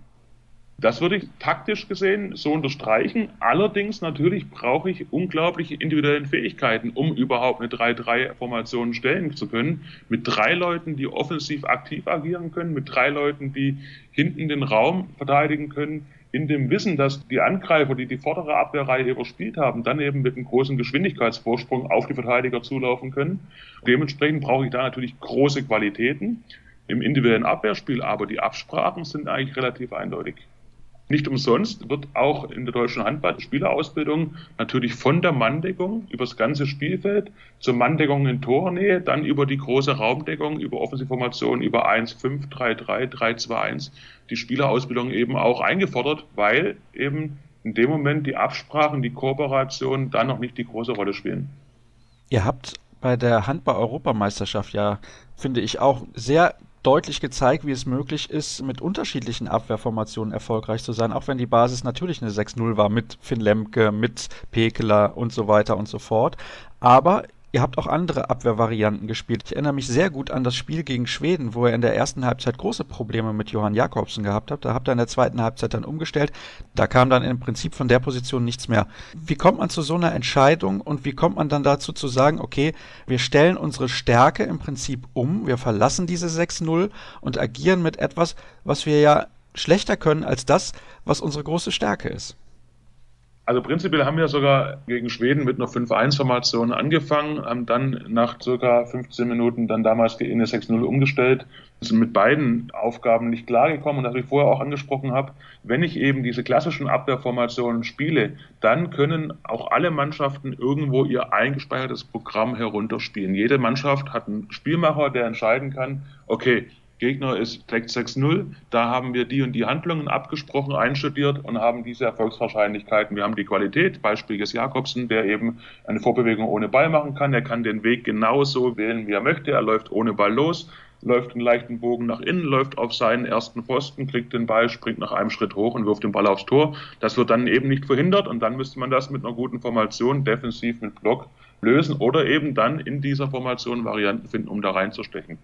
Das würde ich taktisch gesehen so unterstreichen. Allerdings natürlich brauche ich unglaubliche individuelle Fähigkeiten, um überhaupt eine 3-3-Formation stellen zu können. Mit drei Leuten, die offensiv aktiv agieren können, mit drei Leuten, die hinten den Raum verteidigen können, in dem Wissen, dass die Angreifer, die die vordere Abwehrreihe überspielt haben, dann eben mit einem großen Geschwindigkeitsvorsprung auf die Verteidiger zulaufen können. Dementsprechend brauche ich da natürlich große Qualitäten im individuellen Abwehrspiel, aber die Absprachen sind eigentlich relativ eindeutig. Nicht umsonst wird auch in der deutschen Handball-Spielerausbildung natürlich von der Manndeckung über das ganze Spielfeld zur Manndeckung in Tornähe, dann über die große Raumdeckung, über Offensivformationen, über 1-5, 3-3, 3-2-1 die Spielerausbildung eben auch eingefordert, weil eben in dem Moment die Absprachen, die Kooperation dann noch nicht die große Rolle spielen.
Ihr habt bei der Handball-Europameisterschaft ja, finde ich, auch sehr deutlich gezeigt, wie es möglich ist, mit unterschiedlichen Abwehrformationen erfolgreich zu sein, auch wenn die Basis natürlich eine 6-0 war mit Finn Lemke, mit Pekeler und so weiter und so fort. Aber ihr habt auch andere Abwehrvarianten gespielt. Ich erinnere mich sehr gut an das Spiel gegen Schweden, wo ihr in der ersten Halbzeit große Probleme mit Johann Jakobsen gehabt habt. Da habt ihr in der zweiten Halbzeit dann umgestellt. Da kam dann im Prinzip von der Position nichts mehr. Wie kommt man zu so einer Entscheidung und wie kommt man dann dazu zu sagen, okay, wir stellen unsere Stärke im Prinzip um, wir verlassen diese 6-0 und agieren mit etwas, was wir ja schlechter können als das, was unsere große Stärke ist?
Also prinzipiell haben wir sogar gegen Schweden mit einer 5-1-Formation angefangen, haben dann nach circa 15 Minuten dann damals in eine 6-0 umgestellt, sind mit beiden Aufgaben nicht klargekommen und das, was ich vorher auch angesprochen habe, wenn ich eben diese klassischen Abwehrformationen spiele, dann können auch alle Mannschaften irgendwo ihr eingespeichertes Programm herunterspielen. Jede Mannschaft hat einen Spielmacher, der entscheiden kann, okay, Gegner ist Tag 6-0. Da haben wir die und die Handlungen abgesprochen, einstudiert und haben diese Erfolgswahrscheinlichkeiten. Wir haben die Qualität, Beispiel ist Jakobsen, der eben eine Vorbewegung ohne Ball machen kann. Er kann den Weg genauso wählen, wie er möchte. Er läuft ohne Ball los, läuft einen leichten Bogen nach innen, läuft auf seinen ersten Pfosten, kriegt den Ball, springt nach einem Schritt hoch und wirft den Ball aufs Tor. Das wird dann eben nicht verhindert und dann müsste man das mit einer guten Formation defensiv mit Block lösen oder eben dann in dieser Formation Varianten finden, um da reinzustechen.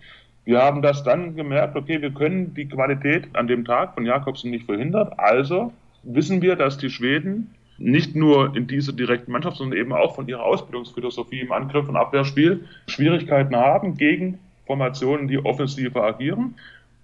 Wir haben das dann gemerkt, okay, wir können die Qualität an dem Tag von Jakobsen nicht verhindern. Also wissen wir, dass die Schweden nicht nur in dieser direkten Mannschaft, sondern eben auch von ihrer Ausbildungsphilosophie im Angriff- und Abwehrspiel Schwierigkeiten haben gegen Formationen, die offensiver agieren.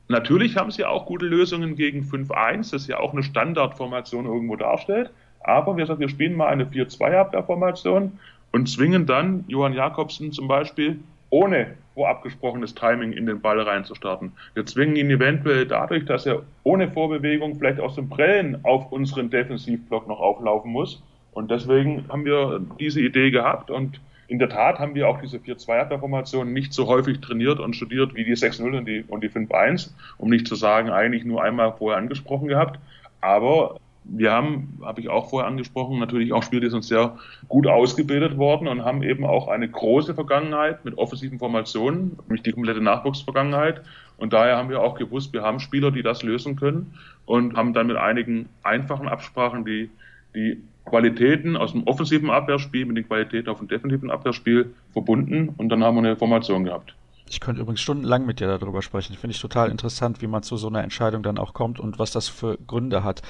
Natürlich haben sie auch gute Lösungen gegen 5-1, das ja auch eine Standardformation irgendwo darstellt. Aber wir sagen, wir spielen mal eine 4-2-Abwehrformation und zwingen dann Johann Jakobsen zum Beispiel ohne vorabgesprochenes Timing in den Ball reinzustarten. Wir zwingen ihn eventuell dadurch, dass er ohne Vorbewegung vielleicht aus dem Prellen auf unseren Defensivblock noch auflaufen muss. Und deswegen haben wir diese Idee gehabt und in der Tat haben wir auch diese 4-2-Formation nicht so häufig trainiert und studiert wie die 6-0 und die, und die 5-1, um nicht zu sagen, eigentlich nur einmal vorher angesprochen gehabt. Aber wir haben, habe ich auch vorher angesprochen, natürlich auch Spieler, die sind sehr gut ausgebildet worden und haben eben auch eine große Vergangenheit mit offensiven Formationen, nämlich die komplette Nachwuchsvergangenheit. Und daher haben wir auch gewusst, wir haben Spieler, die das lösen können und haben dann mit einigen einfachen Absprachen die, die Qualitäten aus dem offensiven Abwehrspiel mit den Qualitäten auf dem defensiven Abwehrspiel verbunden und dann haben wir eine Formation gehabt.
Ich könnte übrigens stundenlang mit dir darüber sprechen. Finde ich total interessant, wie man zu so einer Entscheidung dann auch kommt und was das für Gründe hat.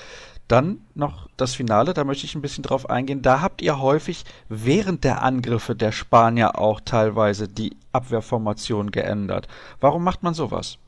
Dann noch das Finale, da möchte ich ein bisschen drauf eingehen. Da habt ihr häufig während der Angriffe der Spanier auch teilweise die Abwehrformation geändert. Warum macht man sowas?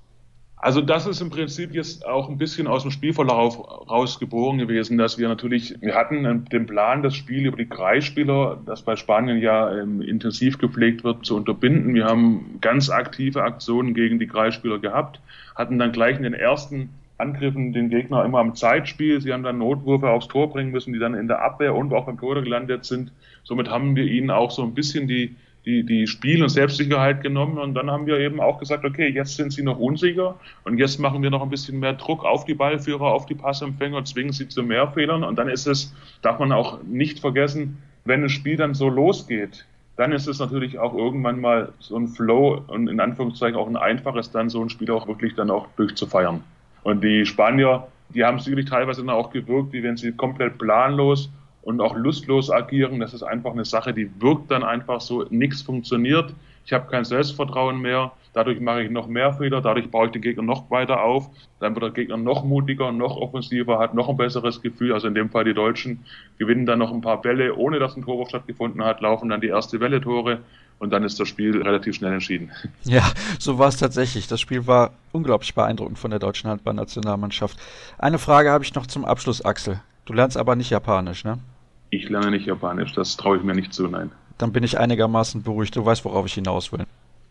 Also das ist im Prinzip jetzt auch ein bisschen aus dem Spielverlauf rausgeboren gewesen, dass wir natürlich, wir hatten den Plan, das Spiel über die Kreisspieler, das bei Spanien ja ähm, intensiv gepflegt wird, zu unterbinden. Wir haben ganz aktive Aktionen gegen die Kreisspieler gehabt, hatten dann gleich in den ersten Angriffen den Gegner immer am Zeitspiel. Sie haben dann Notwürfe aufs Tor bringen müssen, die dann in der Abwehr und auch beim Tor gelandet sind. Somit haben wir ihnen auch so ein bisschen die, die, die Spiel- und Selbstsicherheit genommen und dann haben wir eben auch gesagt, okay, jetzt sind sie noch unsicher und jetzt machen wir noch ein bisschen mehr Druck auf die Ballführer, auf die Passempfänger, zwingen sie zu mehr Fehlern und dann ist es, darf man auch nicht vergessen, wenn das Spiel dann so losgeht, dann ist es natürlich auch irgendwann mal so ein Flow und in Anführungszeichen auch ein einfaches, dann so ein Spiel auch wirklich dann auch durchzufeiern. Und die Spanier, die haben sicherlich teilweise dann auch gewirkt, wie wenn sie komplett planlos und auch lustlos agieren. Das ist einfach eine Sache, die wirkt dann einfach so, nichts funktioniert. Ich habe kein Selbstvertrauen mehr. Dadurch mache ich noch mehr Fehler, dadurch baue ich den Gegner noch weiter auf. Dann wird der Gegner noch mutiger, noch offensiver, hat noch ein besseres Gefühl. Also in dem Fall die Deutschen gewinnen dann noch ein paar Bälle, ohne dass ein Torwurf stattgefunden hat, laufen dann die erste Welle Tore und dann ist das Spiel relativ schnell entschieden. <laughs>
Ja, so war es tatsächlich. Das Spiel war unglaublich beeindruckend von der deutschen Handballnationalmannschaft. Eine Frage habe ich noch zum Abschluss, Axel. Du lernst aber nicht Japanisch, ne?
Ich lerne nicht Japanisch, das traue ich mir nicht zu, nein.
Dann bin ich einigermaßen beruhigt. Du weißt, worauf ich hinaus will.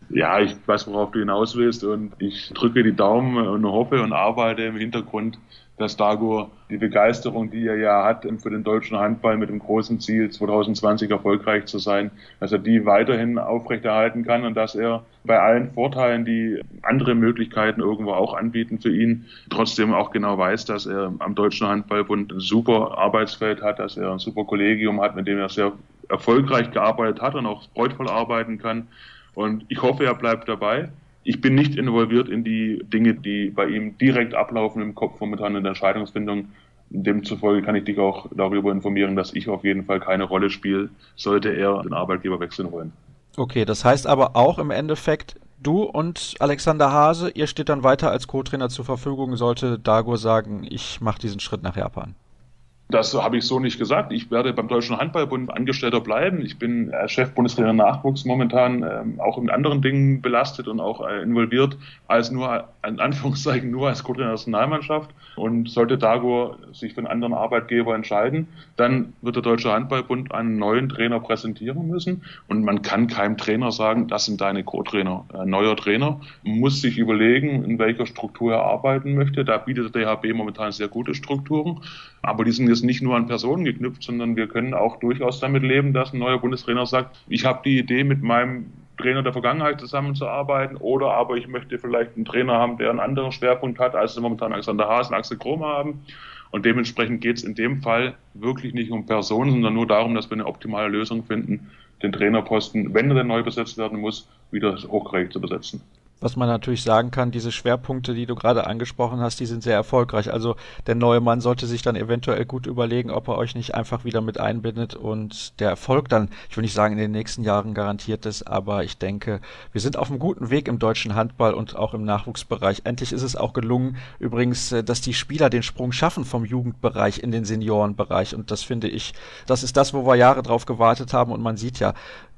Ja, ich weiß, worauf du hinaus willst und ich drücke die Daumen und hoffe und arbeite im Hintergrund, dass Dago die Begeisterung, die er ja hat für den deutschen Handball mit dem großen Ziel 2020 erfolgreich zu sein, dass er die weiterhin aufrechterhalten kann und dass er bei allen Vorteilen, die andere Möglichkeiten irgendwo auch anbieten für ihn, trotzdem auch genau weiß, dass er am Deutschen Handballbund ein super Arbeitsfeld hat, dass er ein super Kollegium hat, mit dem er sehr erfolgreich gearbeitet hat und auch freudvoll arbeiten kann. Und ich hoffe, er bleibt dabei ich bin nicht involviert in die Dinge, die bei ihm direkt ablaufen im Kopf momentan in der Entscheidungsfindung. Demzufolge kann ich dich auch darüber informieren, dass ich auf jeden Fall keine Rolle spiele, sollte er den Arbeitgeber wechseln wollen.
Okay, das heißt aber auch im Endeffekt, du und Alexander Hase, ihr steht dann weiter als Co-Trainer zur Verfügung, sollte Dago sagen, ich mache diesen Schritt nach Japan.
Das habe ich so nicht gesagt. Ich werde beim Deutschen Handballbund Angestellter bleiben. Ich bin als Chef Bundestrainer Nachwuchs momentan ähm, auch mit anderen Dingen belastet und auch äh, involviert, als nur, in Anführungszeichen, nur als Co-Trainer Nationalmannschaft. Und sollte Dago sich für einen anderen Arbeitgeber entscheiden, dann wird der Deutsche Handballbund einen neuen Trainer präsentieren müssen. Und man kann keinem Trainer sagen, das sind deine Co-Trainer. Ein neuer Trainer muss sich überlegen, in welcher Struktur er arbeiten möchte. Da bietet der DHB momentan sehr gute Strukturen. Aber die sind jetzt nicht nur an Personen geknüpft, sondern wir können auch durchaus damit leben, dass ein neuer Bundestrainer sagt, ich habe die Idee, mit meinem Trainer der Vergangenheit zusammenzuarbeiten oder aber ich möchte vielleicht einen Trainer haben, der einen anderen Schwerpunkt hat, als momentan Alexander Haas und Axel Krom haben. Und dementsprechend geht es in dem Fall wirklich nicht um Personen, sondern nur darum, dass wir eine optimale Lösung finden, den Trainerposten, wenn er denn neu besetzt werden muss, wieder hochgeregt zu besetzen.
Was man natürlich sagen kann, diese Schwerpunkte, die du gerade angesprochen hast, die sind sehr erfolgreich. Also der neue Mann sollte sich dann eventuell gut überlegen, ob er euch nicht einfach wieder mit einbindet und der Erfolg dann, ich will nicht sagen in den nächsten Jahren garantiert ist, aber ich denke, wir sind auf einem guten Weg im deutschen Handball und auch im Nachwuchsbereich. Endlich ist es auch gelungen, übrigens, äh, dass die Spieler den Sprung schaffen vom Jugendbereich in den Seniorenbereich und das finde ich, das ist das, wo wir Jahre drauf gewartet haben und man sieht ja,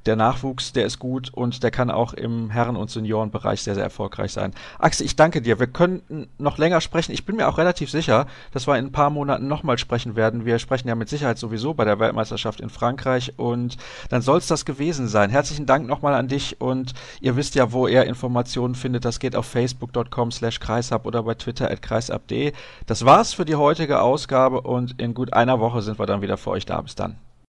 der Nachwuchs, der ist gut und der kann auch im Herren- und Seniorenbereich sehr, sehr erfolgreich sein. Axel, ich danke dir. Wir könnten noch länger sprechen. Ich bin mir auch relativ sicher, dass wir in ein paar Monaten nochmal sprechen werden. Wir sprechen ja mit Sicherheit sowieso bei der Weltmeisterschaft in Frankreich und dann soll es das gewesen sein. Herzlichen Dank nochmal an dich und ihr wisst ja, wo ihr Informationen findet. Das geht auf facebook.com slash kreishub oder bei twitter at kreishub.de. Das war's für die heutige Ausgabe und in gut einer Woche sind wir dann wieder für euch da. Bis dann.